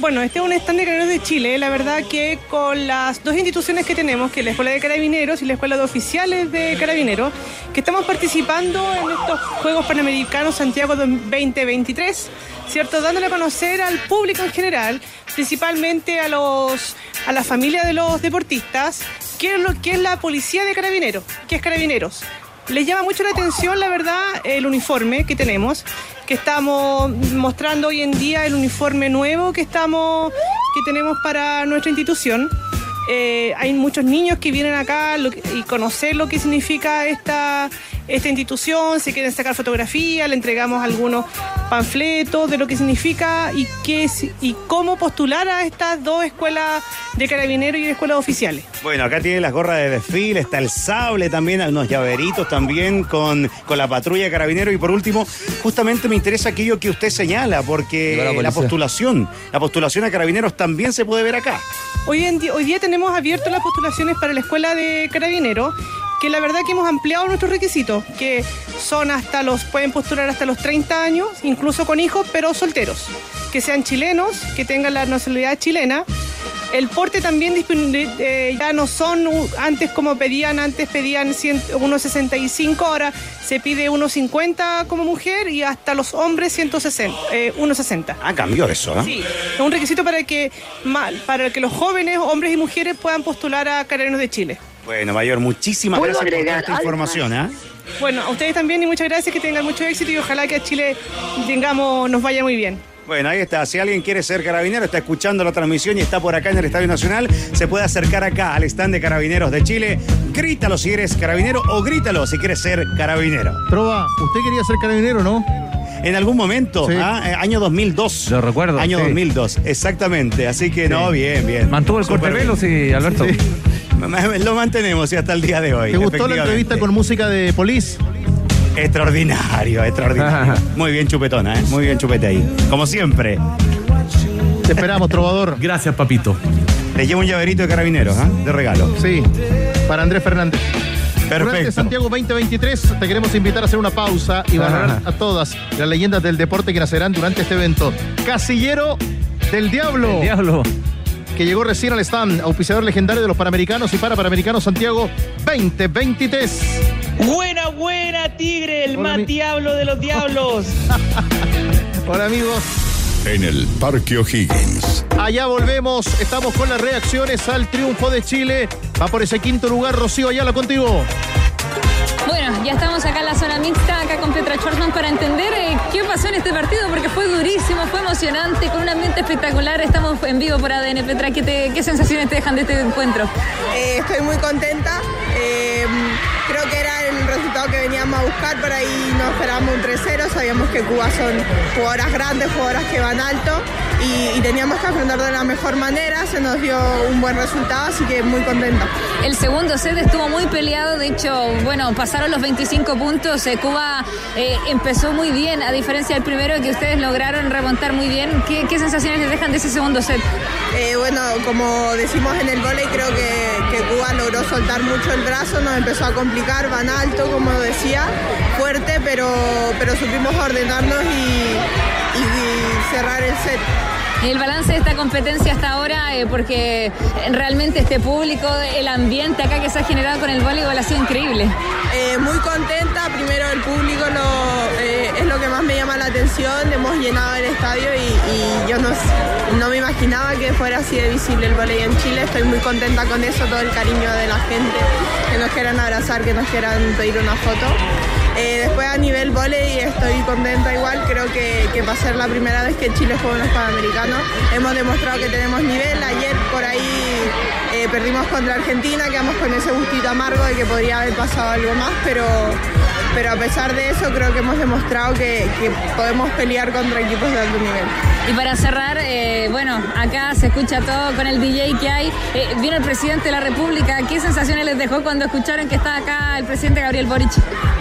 Bueno, este es un stand de Carabineros de Chile. La verdad que con las dos instituciones que tenemos, que es la Escuela de Carabineros y la Escuela de Oficiales de Carabineros, que estamos participando en estos Juegos Panamericanos Santiago 2023, ¿cierto? Dándole a conocer al público en general, principalmente a los a la familia de los deportistas, qué es lo que es la policía de Carabineros, qué es Carabineros. Les llama mucho la atención, la verdad, el uniforme que tenemos, que estamos mostrando hoy en día el uniforme nuevo que estamos, que tenemos para nuestra institución. Eh, hay muchos niños que vienen acá y conocer lo que significa esta, esta institución, se quieren sacar fotografías, le entregamos algunos panfletos de lo que significa y, qué, es- y cómo postular a estas dos escuelas de carabineros y de escuelas oficiales. Bueno, acá tiene las gorras de desfile, está el sable también, unos llaveritos también con, con la patrulla de carabineros. Y por último, justamente me interesa aquello que usted señala, porque la postulación, la postulación a carabineros también se puede ver acá. Hoy, en día, hoy día tenemos abiertas las postulaciones para la escuela de carabineros, que la verdad que hemos ampliado nuestros requisitos, que son hasta los, pueden postular hasta los 30 años, incluso con hijos, pero solteros, que sean chilenos, que tengan la nacionalidad chilena. El porte también eh, ya no son antes como pedían, antes pedían 100 1,65, ahora se pide 1,50 como mujer y hasta los hombres 160, eh, 1,60. Ah, cambió eso, ¿eh? Sí, es un requisito para que, para que los jóvenes, hombres y mujeres, puedan postular a Carabineros de Chile. Bueno, Mayor, muchísimas ¿Puedo gracias por toda esta información, ¿ah? Bueno, a ustedes también y muchas gracias, que tengan mucho éxito y ojalá que a Chile tengamos, nos vaya muy bien. Bueno, ahí está. Si alguien quiere ser carabinero, está escuchando la transmisión y está por acá en el Estadio Nacional, se puede acercar acá al stand de Carabineros de Chile. Grítalo si eres carabinero o grítalo si quieres ser carabinero. Trova, usted quería ser carabinero, ¿no? En algún momento, ¿ah? Eh, año 2002. Lo recuerdo. Año sí. 2002, exactamente. Así que no, bien, bien. Mantuvo el corte bien. sí, Alberto. [laughs] Lo mantenemos y hasta el día de hoy. ¿Te gustó la entrevista con música de Police? Extraordinario, extraordinario. Muy bien chupetona, ¿eh? Muy bien chupete ahí. Como siempre. Te esperamos, trovador. Gracias, papito. Le llevo un llaverito de carabineros, ¿ah? De regalo. Sí, para Andrés Fernández. Durante Perfecto. Santiago 2023 te queremos invitar a hacer una pausa y valorar a todas las leyendas del deporte que nacerán durante este evento. Casillero del Diablo. Diablo. Que llegó recién al stand, auspiciador legendario de los Panamericanos y para Panamericanos Santiago 2023. Buena, buena, Tigre, el más diablo de los diablos. [laughs] Hola amigos. En el Parque O'Higgins. Allá volvemos, estamos con las reacciones al triunfo de Chile. Va por ese quinto lugar, Rocío Ayala contigo. Bueno, ya estamos acá en la zona mixta, acá con Petra Schwarzman, para entender eh, qué pasó en este partido, porque fue durísimo, fue emocionante, con un ambiente espectacular. Estamos en vivo por ADN. Petra, ¿qué, te- qué sensaciones te dejan de este encuentro? Eh, estoy muy contenta. Eh, resultado que veníamos a buscar. Por ahí no esperábamos un 3-0. Sabíamos que Cuba son jugadoras grandes, jugadoras que van alto. Y, y teníamos que afrontar de la mejor manera. Se nos dio un buen resultado, así que muy contenta. El segundo set estuvo muy peleado, de hecho, bueno, pasaron los 25 puntos. eh, Cuba eh, empezó muy bien, a diferencia del primero que ustedes lograron remontar muy bien. ¿Qué, qué sensaciones les dejan de ese segundo set? Eh, bueno, como decimos en el vóley, creo que Cuba logró soltar mucho el brazo, nos empezó a complicar, van alto, como decía, fuerte, pero, pero supimos ordenarnos y, y- y cerrar el set. El balance de esta competencia hasta ahora, eh, porque realmente este público, el ambiente acá que se ha generado con el voleibol ha sido increíble. Eh, muy contenta, primero el público eh, es lo que más me llama la atención, hemos llenado el estadio y, yo no, no me imaginaba que fuera así de visible el voleibol en Chile, estoy muy contenta con eso, todo el cariño de la gente, que nos quieran abrazar, que nos quieran pedir una foto. Eh, después a nivel volei estoy contenta igual, creo que, va a ser la primera vez que Chile juega unos panamericanos. Hemos demostrado que tenemos nivel, ayer por ahí eh, perdimos contra Argentina, quedamos con ese gustito amargo de que podría haber pasado algo más, pero, pero a pesar de eso creo que hemos demostrado que, que podemos pelear contra equipos de alto nivel. Y para cerrar, eh, bueno, acá se escucha todo con el DJ que hay. Eh, vino el presidente de la República. ¿Qué sensaciones les dejó cuando escucharon que estaba acá el presidente Gabriel Boric?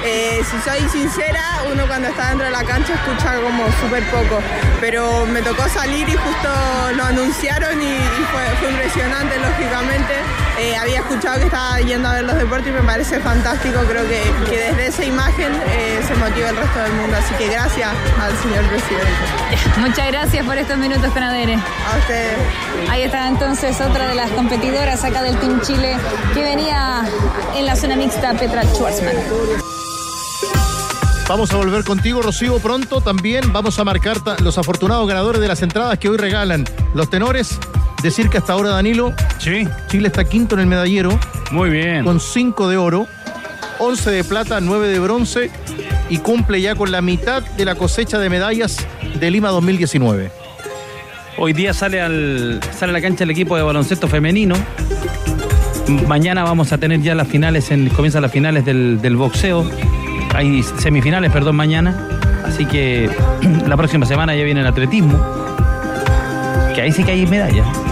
Eh, si soy sincera, uno cuando está dentro de la cancha escucha como súper poco, pero me tocó salir y justo lo anunciaron y, y fue, fue impresionante, lógicamente. Eh, había escuchado que estaba yendo a ver los deportes y me parece fantástico. Creo que, que desde esa imagen eh, se motiva el resto del mundo. Así que gracias al señor presidente. Muchas gracias por estos minutos con ADN. A ustedes. Ahí está entonces otra de las competidoras acá del Team Chile que venía en la zona mixta, Petra Schwarzman. Vamos a volver contigo, Rocío, pronto. También vamos a marcar los afortunados ganadores de las entradas que hoy regalan los tenores. Decir que hasta ahora, Danilo, sí. Chile está quinto en el medallero. Muy bien. Con 5 de oro, 11 de plata, 9 de bronce y cumple ya con la mitad de la cosecha de medallas de Lima 2019. Hoy día sale, al, sale a la cancha el equipo de baloncesto femenino. Mañana vamos a tener ya las finales, en, comienzan las finales del, del boxeo. Hay semifinales, perdón, mañana. Así que [clears throat] la próxima semana ya viene el atletismo. Que ahí sí que hay medallas.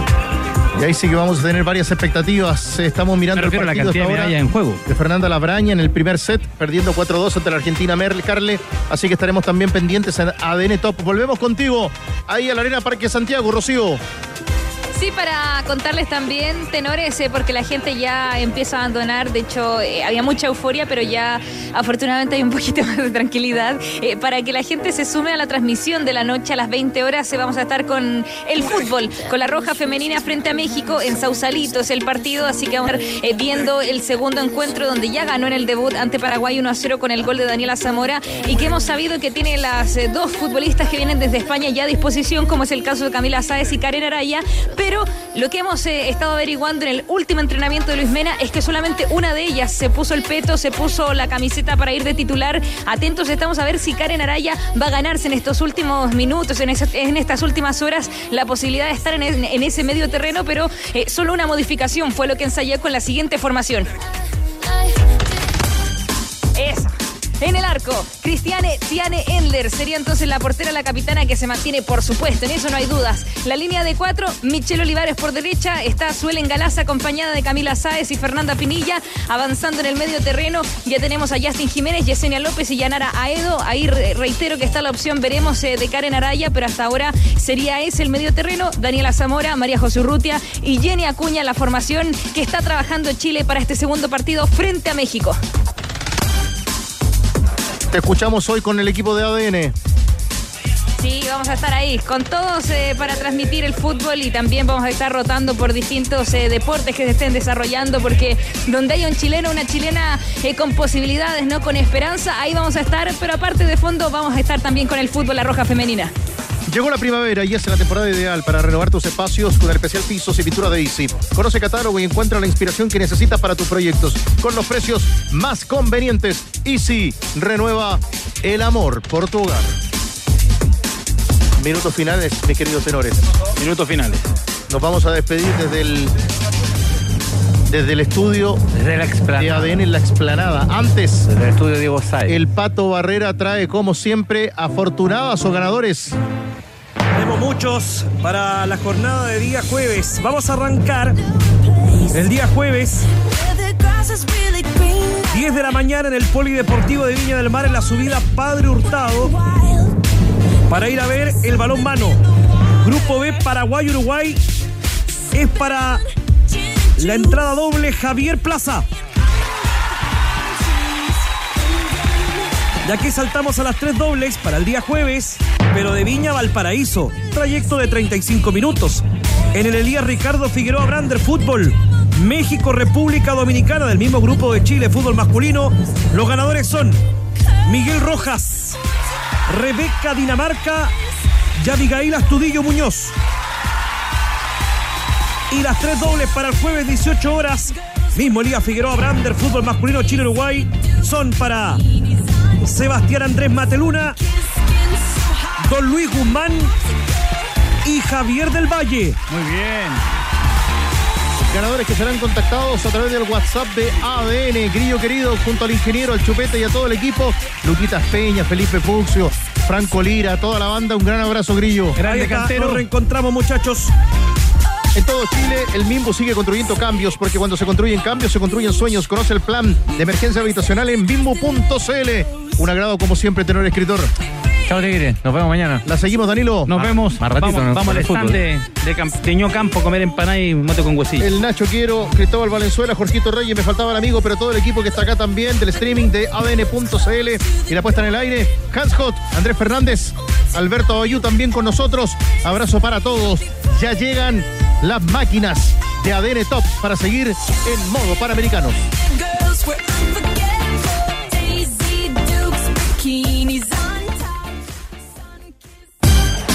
Y ahí sí que vamos a tener varias expectativas. Estamos mirando a la partido cantidad de medallas en juego. De Fernanda Labraña en el primer set, perdiendo 4-2 ante la Argentina Merle Carle. Así que estaremos también pendientes en ADN Top. Volvemos contigo ahí a la Arena Parque Santiago, Rocío. Sí, para contarles también, tenores, eh, porque la gente ya empieza a abandonar. De hecho, eh, había mucha euforia, pero ya afortunadamente hay un poquito [laughs] más de tranquilidad. Eh, para que la gente se sume a la transmisión de la noche a las 20 horas, vamos a estar con el fútbol, con la Roja Femenina frente a México en Sausalito. Es el partido, así que vamos a estar viendo el segundo encuentro donde ya ganó en el debut ante Paraguay 1 a 0 con el gol de Daniela Zamora y que hemos sabido que tiene las dos futbolistas que vienen desde España ya a disposición, como es el caso de Camila Sáez y Karen Araya, lo que hemos eh, estado averiguando en el último entrenamiento de Luis Mena es que solamente una de ellas se puso el peto, se puso la camiseta para ir de titular. Atentos estamos a ver si Karen Araya va a ganarse en estos últimos minutos, en, estas últimas horas, la posibilidad de estar en, en ese medio terreno, pero eh, solo una modificación fue lo que ensayé con la siguiente formación. Esa. En el arco, Cristiane Tiane Endler sería entonces la portera, la capitana que se mantiene, por supuesto, en eso no hay dudas. La línea de cuatro, Michelle Olivares por derecha, está Suelen Galaza acompañada de Camila Sáez y Fernanda Pinilla, avanzando en el medio terreno. Ya tenemos a Justin Jiménez, Yesenia López y Yanara Aedo. Ahí re- reitero que está la opción, veremos eh, de Karen Araya, pero hasta ahora sería ese el medio terreno. Daniela Zamora, María José Urrutia y Jenny Acuña, la formación que está trabajando Chile para este segundo partido frente a México. Te escuchamos hoy con el equipo de ADN. Sí, vamos a estar ahí con todos eh, para transmitir el fútbol y también vamos a estar rotando por distintos eh, deportes que se estén desarrollando porque donde hay un chileno, una chilena eh, con posibilidades, no con esperanza, ahí vamos a estar, pero aparte de fondo vamos a estar también con el fútbol La Roja Femenina. Llegó la primavera y es la temporada ideal para renovar tus espacios con el especial pisos y pintura de Easy. Conoce catálogo y encuentra la inspiración que necesitas para tus proyectos con los precios más convenientes. Easy renueva el amor por tu hogar. Minutos finales, mis queridos tenores. Minutos finales. Nos vamos a despedir desde el desde el estudio de ADN en la explanada. Antes, el estudio Diego Sáez. El Pato Barrera trae, como siempre, afortunadas o ganadores. Tenemos muchos para la jornada de día jueves. Vamos a arrancar el día jueves. 10 de la mañana en el Polideportivo de Viña del Mar en la subida Padre Hurtado para ir a ver el balón mano. Grupo B Paraguay-Uruguay es para la entrada doble Javier Plaza. De aquí saltamos a las tres dobles para el día jueves, pero de Viña Valparaíso, trayecto de 35 minutos. En el Elías Ricardo Figueroa Brander Fútbol, México, República Dominicana, del mismo grupo de Chile, fútbol masculino. Los ganadores son Miguel Rojas, Rebeca Dinamarca y Abigail Astudillo Muñoz. Y las tres dobles para el jueves 18 horas, mismo Elías Figueroa Brander, fútbol masculino Chile-Uruguay, son para Sebastián Andrés Mateluna, Don Luis Guzmán y Javier del Valle. Muy bien. Ganadores que serán contactados a través del WhatsApp de ADN. Grillo querido, junto al ingeniero, al chupete y a todo el equipo. Luquitas Peña, Felipe Puxio, Franco Lira, toda la banda. Un gran abrazo, Grillo. Ahí está, Nos reencontramos, muchachos. En todo Chile, el Mimbo sigue construyendo cambios, porque cuando se construyen cambios, se construyen sueños. Conoce el plan de emergencia habitacional en bimbo.cl. Un agrado, como siempre, tenor escritor. Chao, Tigre. Nos vemos mañana. La seguimos, Danilo. Nos vemos. más ratito, vamos, ¿no? vamos al el stand de, de, Cam- de Ño Campo a comer empanada y mote con huesillo. El Nacho Quiero, Cristóbal Valenzuela, Jorgito Reyes, me faltaba el amigo, pero todo el equipo que está acá también del streaming de ADN.cl y la puesta en el aire. Hans Hot, Andrés Fernández, Alberto Bayú también con nosotros. Abrazo para todos. Ya llegan las máquinas de ADN Top para seguir en modo panamericanos.